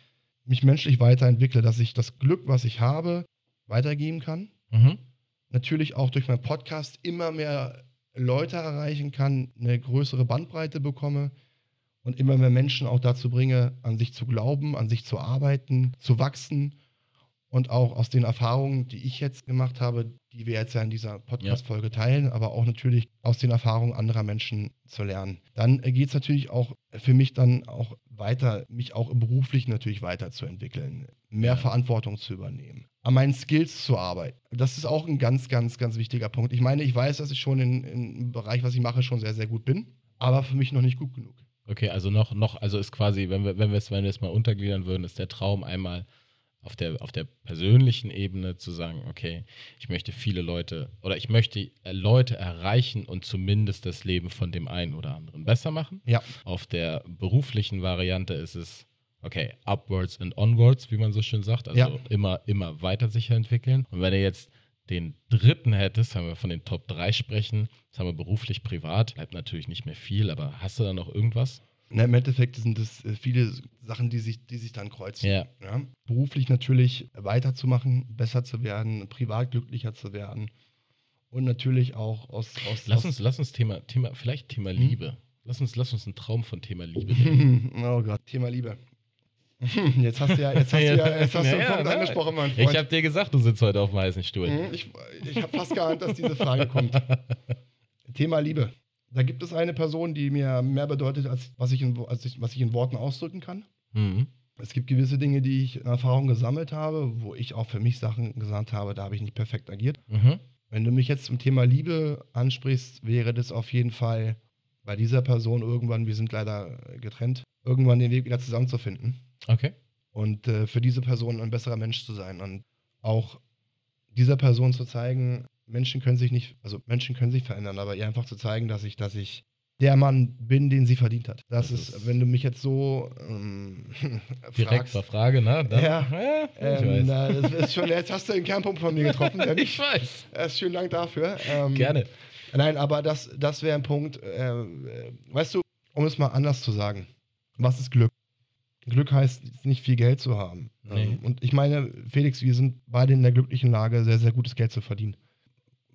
mich menschlich weiterentwickle, dass ich das Glück, was ich habe, weitergeben kann. Mhm. Natürlich auch durch meinen Podcast immer mehr Leute erreichen kann, eine größere Bandbreite bekomme und immer mehr Menschen auch dazu bringe, an sich zu glauben, an sich zu arbeiten, zu wachsen und auch aus den Erfahrungen, die ich jetzt gemacht habe, die wir jetzt ja in dieser Podcast-Folge teilen, aber auch natürlich aus den Erfahrungen anderer Menschen zu lernen. Dann geht es natürlich auch für mich dann auch weiter, mich auch im Beruflichen natürlich weiterzuentwickeln, mehr Ja. Verantwortung zu übernehmen, an meinen Skills zu arbeiten. Das ist auch ein ganz, ganz, ganz wichtiger Punkt. Ich meine, ich weiß, dass ich schon in, im Bereich, was ich mache, schon sehr, sehr gut bin, aber für mich noch nicht gut genug. Okay, also noch, noch, also ist quasi, wenn wir, wenn wir es, wenn wir es mal untergliedern würden, ist der Traum einmal auf der, auf der persönlichen Ebene zu sagen, okay, ich möchte viele Leute oder ich möchte äh, Leute erreichen und zumindest das Leben von dem einen oder anderen besser machen. Ja. Auf der beruflichen Variante ist es, okay, upwards and onwards, wie man so schön sagt, also Ja. immer, immer weiter sich entwickeln. Und wenn du jetzt den dritten hättest, haben wir von den Top 3 sprechen, das haben wir beruflich, privat, bleibt natürlich nicht mehr viel, aber hast du da noch irgendwas? Na, Im Endeffekt sind es äh, viele Sachen, die sich, die sich dann kreuzen. Ja. Ja? Beruflich natürlich weiterzumachen, besser zu werden, privat glücklicher zu werden und natürlich auch aus. aus Lass aus uns, lass uns Thema, Thema, vielleicht Thema Hm? Liebe. Lass uns, lass uns einen Traum von Thema Liebe nehmen. oh Gott, Thema Liebe. Jetzt hast du ja, jetzt hast du ja, jetzt hast du einen Ja, Punkt ja, angesprochen, mein Freund. Ich habe dir gesagt, du sitzt heute auf dem heißen Stuhl. Mhm, Ich, ich habe fast geahnt, dass diese Frage kommt. Thema Liebe. Da gibt es eine Person, die mir mehr bedeutet, als was ich in, als ich, was ich in Worten ausdrücken kann. Mhm. Es gibt gewisse Dinge, die ich in Erfahrung gesammelt habe, wo ich auch für mich Sachen gesagt habe, da habe ich nicht perfekt agiert. Mhm. Wenn du mich jetzt zum Thema Liebe ansprichst, wäre das auf jeden Fall bei dieser Person irgendwann, wir sind leider getrennt, irgendwann den Weg wieder zusammenzufinden Okay. und äh, für diese Person ein besserer Mensch zu sein und auch dieser Person zu zeigen, Menschen können sich nicht, also Menschen können sich verändern, aber ihr einfach zu zeigen, dass ich, dass ich der Mann bin, den sie verdient hat. Das, Das ist, ist- wenn du mich jetzt so ähm, Direkt zur Frage, ne? Da- Ja. ich ähm, weiß. na, ist schon, jetzt hast du den Kernpunkt von mir getroffen. Ich weiß. Erst vielen Dank dafür. Ähm, Gerne. Nein, aber das, das wäre ein Punkt, äh, äh, weißt du, um es mal anders zu sagen, was ist Glück? Glück heißt nicht viel Geld zu haben. Nee. Ähm, und ich meine, Felix, wir sind beide in der glücklichen Lage, sehr, sehr gutes Geld zu verdienen.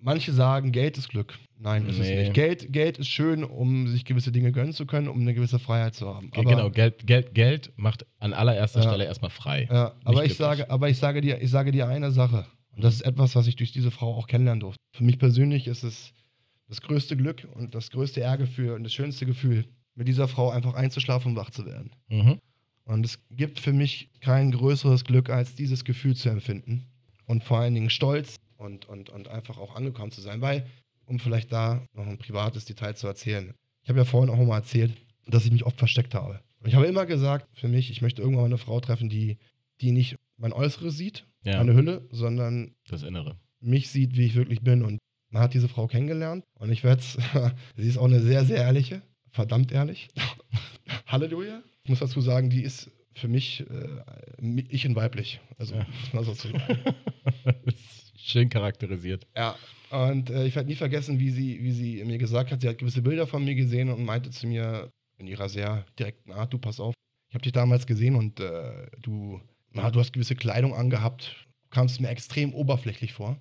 Manche sagen, Geld ist Glück. Nein, ist es Nee. nicht. Geld, Geld ist schön, um sich gewisse Dinge gönnen zu können, um eine gewisse Freiheit zu haben. Ge- genau, Geld, Geld, Geld macht an allererster Ja. Stelle erstmal frei. Ja, aber ich sage, aber ich sage dir, ich sage dir eine Sache. Und das ist etwas, was ich durch diese Frau auch kennenlernen durfte. Für mich persönlich ist es das größte Glück und das größte Ehrgefühl und das schönste Gefühl, mit dieser Frau einfach einzuschlafen und wach zu werden. Mhm. Und es gibt für mich kein größeres Glück, als dieses Gefühl zu empfinden. Und vor allen Dingen Stolz und, und, und einfach auch angekommen zu sein. Weil, um vielleicht da noch ein privates Detail zu erzählen. Ich habe ja vorhin auch mal erzählt, dass ich mich oft versteckt habe. Und ich habe immer gesagt, für mich, ich möchte irgendwann mal eine Frau treffen, die, die nicht mein Äußeres sieht, Ja, meine Hülle, sondern das Innere. mich sieht, wie ich wirklich bin. Und man hat diese Frau kennengelernt und ich werde sie ist auch eine sehr, sehr ehrliche, verdammt ehrlich. Halleluja. Ich muss dazu sagen, die ist für mich äh, ich in weiblich. Also, Ja. so zu Schön charakterisiert. Ja, und äh, ich werde nie vergessen, wie sie, wie sie mir gesagt hat, sie hat gewisse Bilder von mir gesehen und meinte zu mir in ihrer sehr direkten Art, du pass auf, ich habe dich damals gesehen und äh, du, na, du hast gewisse Kleidung angehabt, kamst mir extrem oberflächlich vor.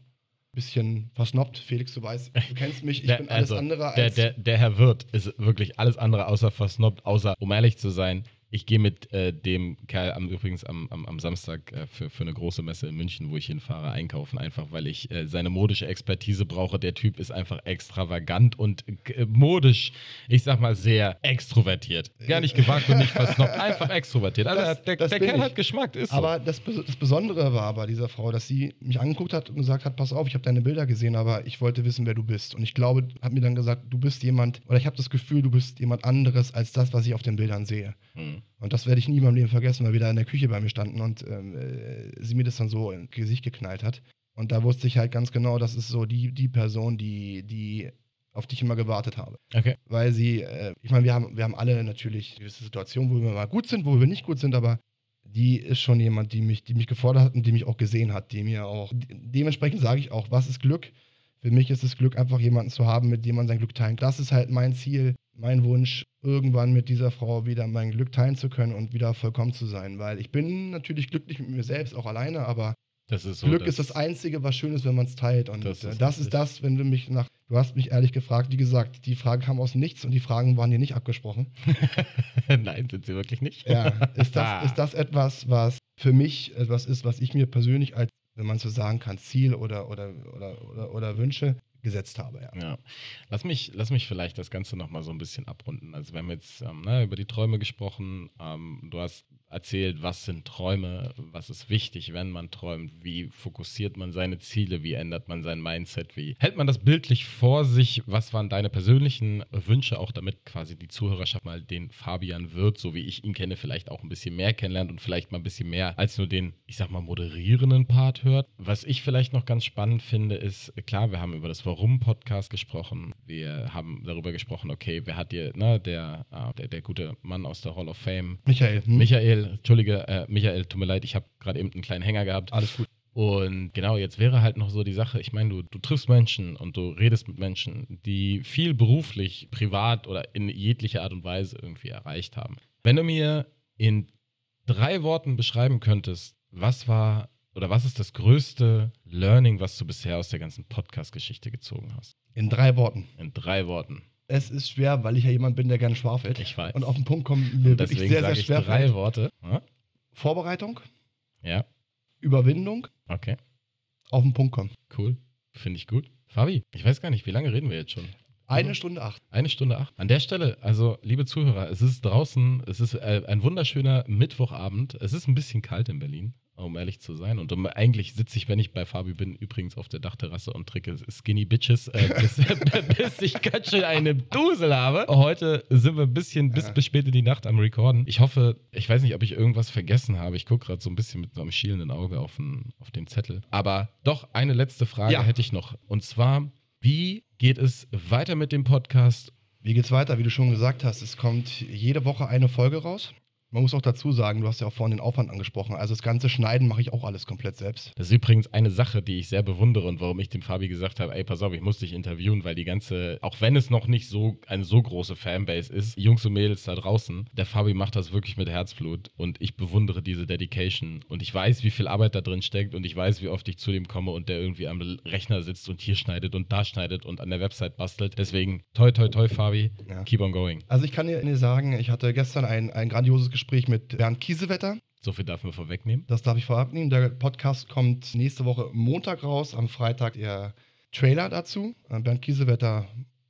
Bisschen versnobbt, Felix, du weißt, du kennst mich, ich Der- bin alles also, andere Der, als... der, der Herr Wirt ist wirklich alles andere außer versnobbt, außer, um ehrlich zu sein, Ich gehe mit äh, dem Kerl am, übrigens am, am, am Samstag äh, für, für eine große Messe in München, wo ich hinfahre, einkaufen, einfach weil ich äh, seine modische Expertise brauche. Der Typ ist einfach extravagant und äh, modisch, ich sag mal, sehr extrovertiert. Gar nicht gewagt und nicht versnobbt, einfach extrovertiert. Also Das- der, das der Kerl ich. hat Geschmack, ist so. Aber das, das Besondere war bei dieser Frau, dass sie mich angeguckt hat und gesagt hat, pass auf, ich habe deine Bilder gesehen, aber ich wollte wissen, wer du bist. Und ich glaube, hat mir dann gesagt, du bist jemand, oder ich habe das Gefühl, du bist jemand anderes als das, was ich auf den Bildern sehe. Hm. Und das werde ich nie in meinem Leben vergessen, weil wir da in der Küche bei mir standen und ähm, äh, sie mir das dann so ins Gesicht geknallt hat. Und da wusste ich halt ganz genau, das ist so die, die Person, die, die auf die ich immer gewartet habe. Okay. Weil sie, äh, ich meine, wir haben, wir haben alle natürlich gewisse Situationen, wo wir mal gut sind, wo wir nicht gut sind, aber die ist schon jemand, die mich, die mich gefordert hat und die mich auch gesehen hat, die mir auch, de- dementsprechend sage ich auch, was ist Glück? Für mich ist es Glück, einfach jemanden zu haben, mit dem man sein Glück kann. Das ist halt mein Ziel, mein Wunsch, irgendwann mit dieser Frau wieder mein Glück teilen zu können und wieder vollkommen zu sein. Weil ich bin natürlich glücklich mit mir selbst, auch alleine, aber ist so. Glück ist das Einzige, was schön ist, wenn man es teilt. Und Das das, ist das ist das, wenn du mich nach. Du hast mich ehrlich gefragt, wie gesagt, die Frage kam aus nichts und die Fragen waren hier nicht abgesprochen. Nein, sind sie wirklich nicht. Ja, ist das, ist das etwas, was für mich etwas ist, was ich mir persönlich als, wenn man so sagen kann, Ziel oder, oder, oder, oder, oder Wünsche gesetzt habe. Ja. Ja. Lass mich, lass mich vielleicht das Ganze nochmal so ein bisschen abrunden. Also wir haben jetzt ähm, ne, über die Träume gesprochen. Ähm, du hast erzählt, was sind Träume, was ist wichtig, wenn man träumt, wie fokussiert man seine Ziele, wie ändert man sein Mindset, wie hält man das bildlich vor sich, was waren deine persönlichen Wünsche, auch damit quasi die Zuhörerschaft mal den Fabian Wirth, so wie ich ihn kenne, vielleicht auch ein bisschen mehr kennenlernt und vielleicht mal ein bisschen mehr als nur den, ich sag mal, moderierenden Part hört. Was ich vielleicht noch ganz spannend finde, ist, klar, wir haben über das Warum-Podcast gesprochen, wir haben darüber gesprochen, okay, wer hat dir, ne, der, äh, der, der gute Mann aus der Hall of Fame, Michael, hm? Michael, Entschuldige, äh, Michael, tut mir leid, ich habe gerade eben einen kleinen Hänger gehabt. alles gut. Und genau, jetzt wäre halt noch so die Sache, ich meine, du, du triffst Menschen und du redest mit Menschen, die viel beruflich, privat oder in jeglicher Art und Weise irgendwie erreicht haben. Wenn du mir in drei Worten beschreiben könntest, was war oder was ist das größte Learning, was du bisher aus der ganzen Podcast-Geschichte gezogen hast? In drei Worten. In drei Worten. Es ist schwer, weil ich ja jemand bin, der gerne schwafelt. Ich weiß. Und auf den Punkt kommen mir wirklich sehr, sehr sage ich schwer. drei fällt. Worte. Ja? Vorbereitung, ja, Überwindung, okay, auf den Punkt kommen. cool. Finde ich gut. Fabi, ich weiß gar nicht, wie lange reden wir jetzt schon? Eine. Stunde acht. Eine Stunde acht. An der Stelle, also liebe Zuhörer, es ist draußen, es ist äh, ein wunderschöner Mittwochabend. Es ist ein bisschen kalt in Berlin, um ehrlich zu sein. Und um, eigentlich sitze ich, wenn ich bei Fabi bin, übrigens auf der Dachterrasse und trinke Skinny Bitches, äh, bis, bis ich ganz schön eine Dusel habe. Heute sind wir ein bisschen bis, bis spät in die Nacht am Recorden. Ich hoffe, ich weiß nicht, ob ich irgendwas vergessen habe. Ich gucke gerade so ein bisschen mit einem schielenden Auge auf den, auf den Zettel. Aber doch, eine letzte Frage Ja. hätte ich noch. Und zwar, wie geht es weiter mit dem Podcast Wie geht's weiter? Wie du schon gesagt hast, es kommt jede Woche eine Folge raus. Man muss auch dazu sagen, du hast ja auch vorhin den Aufwand angesprochen. Also das ganze Schneiden mache ich auch alles komplett selbst. Das ist übrigens eine Sache, die ich sehr bewundere und warum ich dem Fabi gesagt habe, ey, pass auf, ich muss dich interviewen, weil die ganze, auch wenn es noch nicht so eine so große Fanbase ist, Jungs und Mädels da draußen, der Fabi macht das wirklich mit Herzblut und ich bewundere diese Dedication und ich weiß, wie viel Arbeit da drin steckt und ich weiß, wie oft ich zu dem komme und der irgendwie am Rechner sitzt und hier schneidet und da schneidet und an der Website bastelt. Deswegen, toi, toi, toi, Fabi, Ja. keep on going. Also ich kann dir sagen, ich hatte gestern ein, ein grandioses Gespräch mit Bernd Kiesewetter. So viel darf man vorwegnehmen. Das darf ich vorab nehmen. Der Podcast kommt nächste Woche Montag raus. Am Freitag der Trailer dazu. Äh, Bernd Kiesewetter,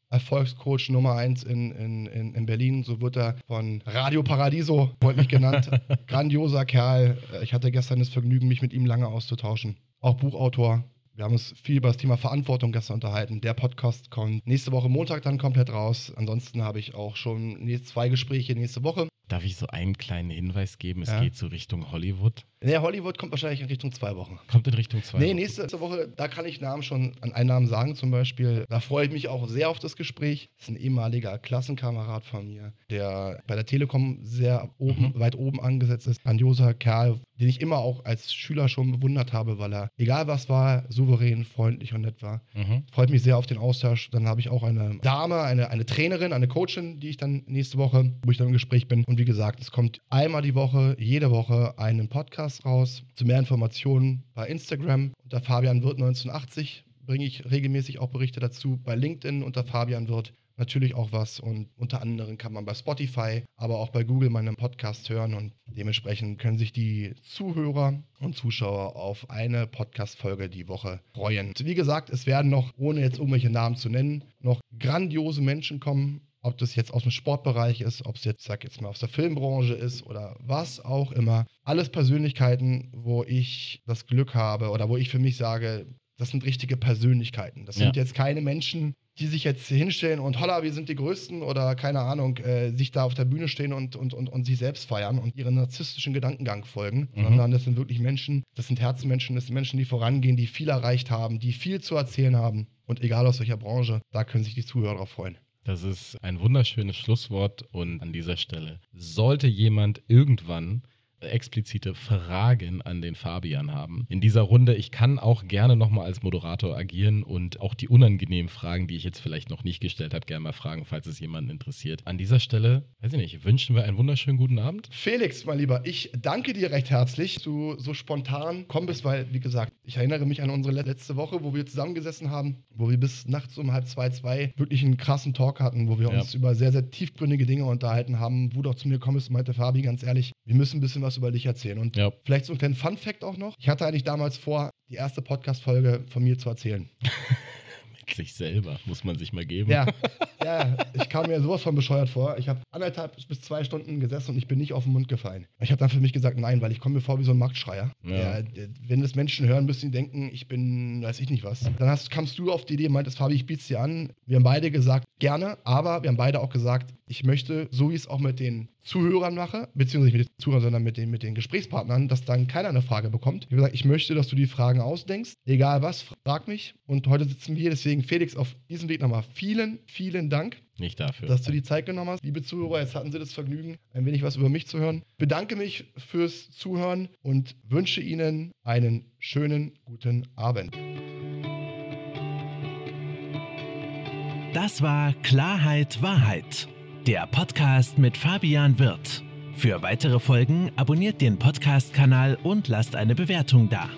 Erfolgscoach Nummer 1 in, in, in, in Berlin. So wird er von Radio Paradiso freundlich genannt. Grandioser Kerl. Äh, Ich hatte gestern das Vergnügen, mich mit ihm lange auszutauschen. Auch Buchautor. Wir haben uns viel über das Thema Verantwortung gestern unterhalten. Der Podcast kommt nächste Woche Montag dann komplett raus. Ansonsten habe ich auch schon zwei Gespräche nächste Woche. Darf ich so einen kleinen Hinweis geben? Es Ja. geht so Richtung Hollywood. Der Hollywood kommt wahrscheinlich in Richtung zwei Wochen. Kommt in Richtung 2. Nee, nächste Woche, da kann ich Namen schon an einen Namen sagen, zum Beispiel. Da freue ich mich auch sehr auf das Gespräch. Das ist ein ehemaliger Klassenkamerad von mir, der bei der Telekom sehr oben, Mhm. weit oben angesetzt ist. Grandioser Kerl, den ich immer auch als Schüler schon bewundert habe, weil er, egal was war, souverän, freundlich und nett war. Mhm. Freut mich sehr auf den Austausch. Dann habe ich auch eine Dame, eine, eine Trainerin, eine Coachin, die ich dann nächste Woche, wo ich dann im Gespräch bin. Und wie gesagt, es kommt einmal die Woche, jede Woche einen Podcast raus. Zu mehr Informationen bei Instagram unter Fabian Wirt 1980 bringe ich regelmäßig auch Berichte dazu. Bei LinkedIn unter Fabian Wirt. natürlich auch was und unter anderem kann man bei Spotify, aber auch bei Google meinen Podcast hören und dementsprechend können sich die Zuhörer und Zuschauer auf eine Podcast-Folge die Woche freuen. Wie gesagt, es werden noch, ohne jetzt irgendwelche Namen zu nennen, noch grandiose Menschen kommen ob das jetzt aus dem Sportbereich ist, ob es jetzt, sag jetzt mal, aus der Filmbranche ist oder was auch immer. Alles Persönlichkeiten, wo ich das Glück habe oder wo ich für mich sage, das sind richtige Persönlichkeiten. Das ja. sind jetzt keine Menschen, die sich jetzt hinstellen und holla, wir sind die Größten oder keine Ahnung, äh, sich da auf der Bühne stehen und, und, und, und sich selbst feiern und ihren narzisstischen Gedankengang folgen, mhm. sondern das sind wirklich Menschen, das sind Herzmenschen, das sind Menschen, die vorangehen, die viel erreicht haben, die viel zu erzählen haben. Und egal aus welcher Branche, da können sich die Zuhörer freuen. Das ist ein wunderschönes Schlusswort und an dieser Stelle sollte jemand irgendwann explizite Fragen an den Fabian haben. In dieser Runde, ich kann auch gerne nochmal als Moderator agieren und auch die unangenehmen Fragen, die ich jetzt vielleicht noch nicht gestellt habe, gerne mal fragen, falls es jemanden interessiert. An dieser Stelle, weiß ich nicht, wünschen wir einen wunderschönen guten Abend. Felix, mein Lieber, ich danke dir recht herzlich, dass du so spontan komm bist, weil, wie gesagt, ich erinnere mich an unsere letzte Woche, wo wir zusammengesessen haben, wo wir bis nachts um halb zwei, zwei wirklich einen krassen Talk hatten, wo wir ja. uns über sehr, sehr tiefgründige Dinge unterhalten haben, wo du auch zu mir kommst und meinte, Fabi, ganz ehrlich, wir müssen ein bisschen was was über dich erzählen. Und ja. vielleicht so ein kleinen Fun-Fact auch noch. Ich hatte eigentlich damals vor, die erste Podcast-Folge von mir zu erzählen. Mit sich selber muss man sich mal geben. Ja, ja ich kam mir sowas von bescheuert vor. Ich habe anderthalb bis zwei Stunden gesessen und ich bin nicht auf den Mund gefallen. Ich habe dann für mich gesagt, nein, weil ich komme mir vor wie so ein Marktschreier. Ja. Ja, wenn das Menschen hören, müssen die denken, ich bin, weiß ich nicht was. Dann hast, kamst du auf die Idee, meintest, Fabi, ich biete dir an. Wir haben beide gesagt, gerne, aber wir haben beide auch gesagt, ich möchte, so wie es auch mit den Zuhörern mache, beziehungsweise nicht mit den Zuhörern, sondern mit den, mit den Gesprächspartnern, dass dann keiner eine Frage bekommt. Ich habe gesagt, ich möchte, dass du die Fragen ausdenkst. Egal was, frag mich. Und heute sitzen wir hier. Deswegen, Felix, auf diesem Weg nochmal vielen, vielen Dank. Nicht dafür. Dass du die Zeit genommen hast. Liebe Zuhörer, jetzt hatten Sie das Vergnügen, ein wenig was über mich zu hören. Bedanke mich fürs Zuhören und wünsche Ihnen einen schönen, guten Abend. Das war Klarheit Wahrheit der Podcast mit Fabian Wirth. Für weitere Folgen abonniert den Podcast-Kanal und lasst eine Bewertung da.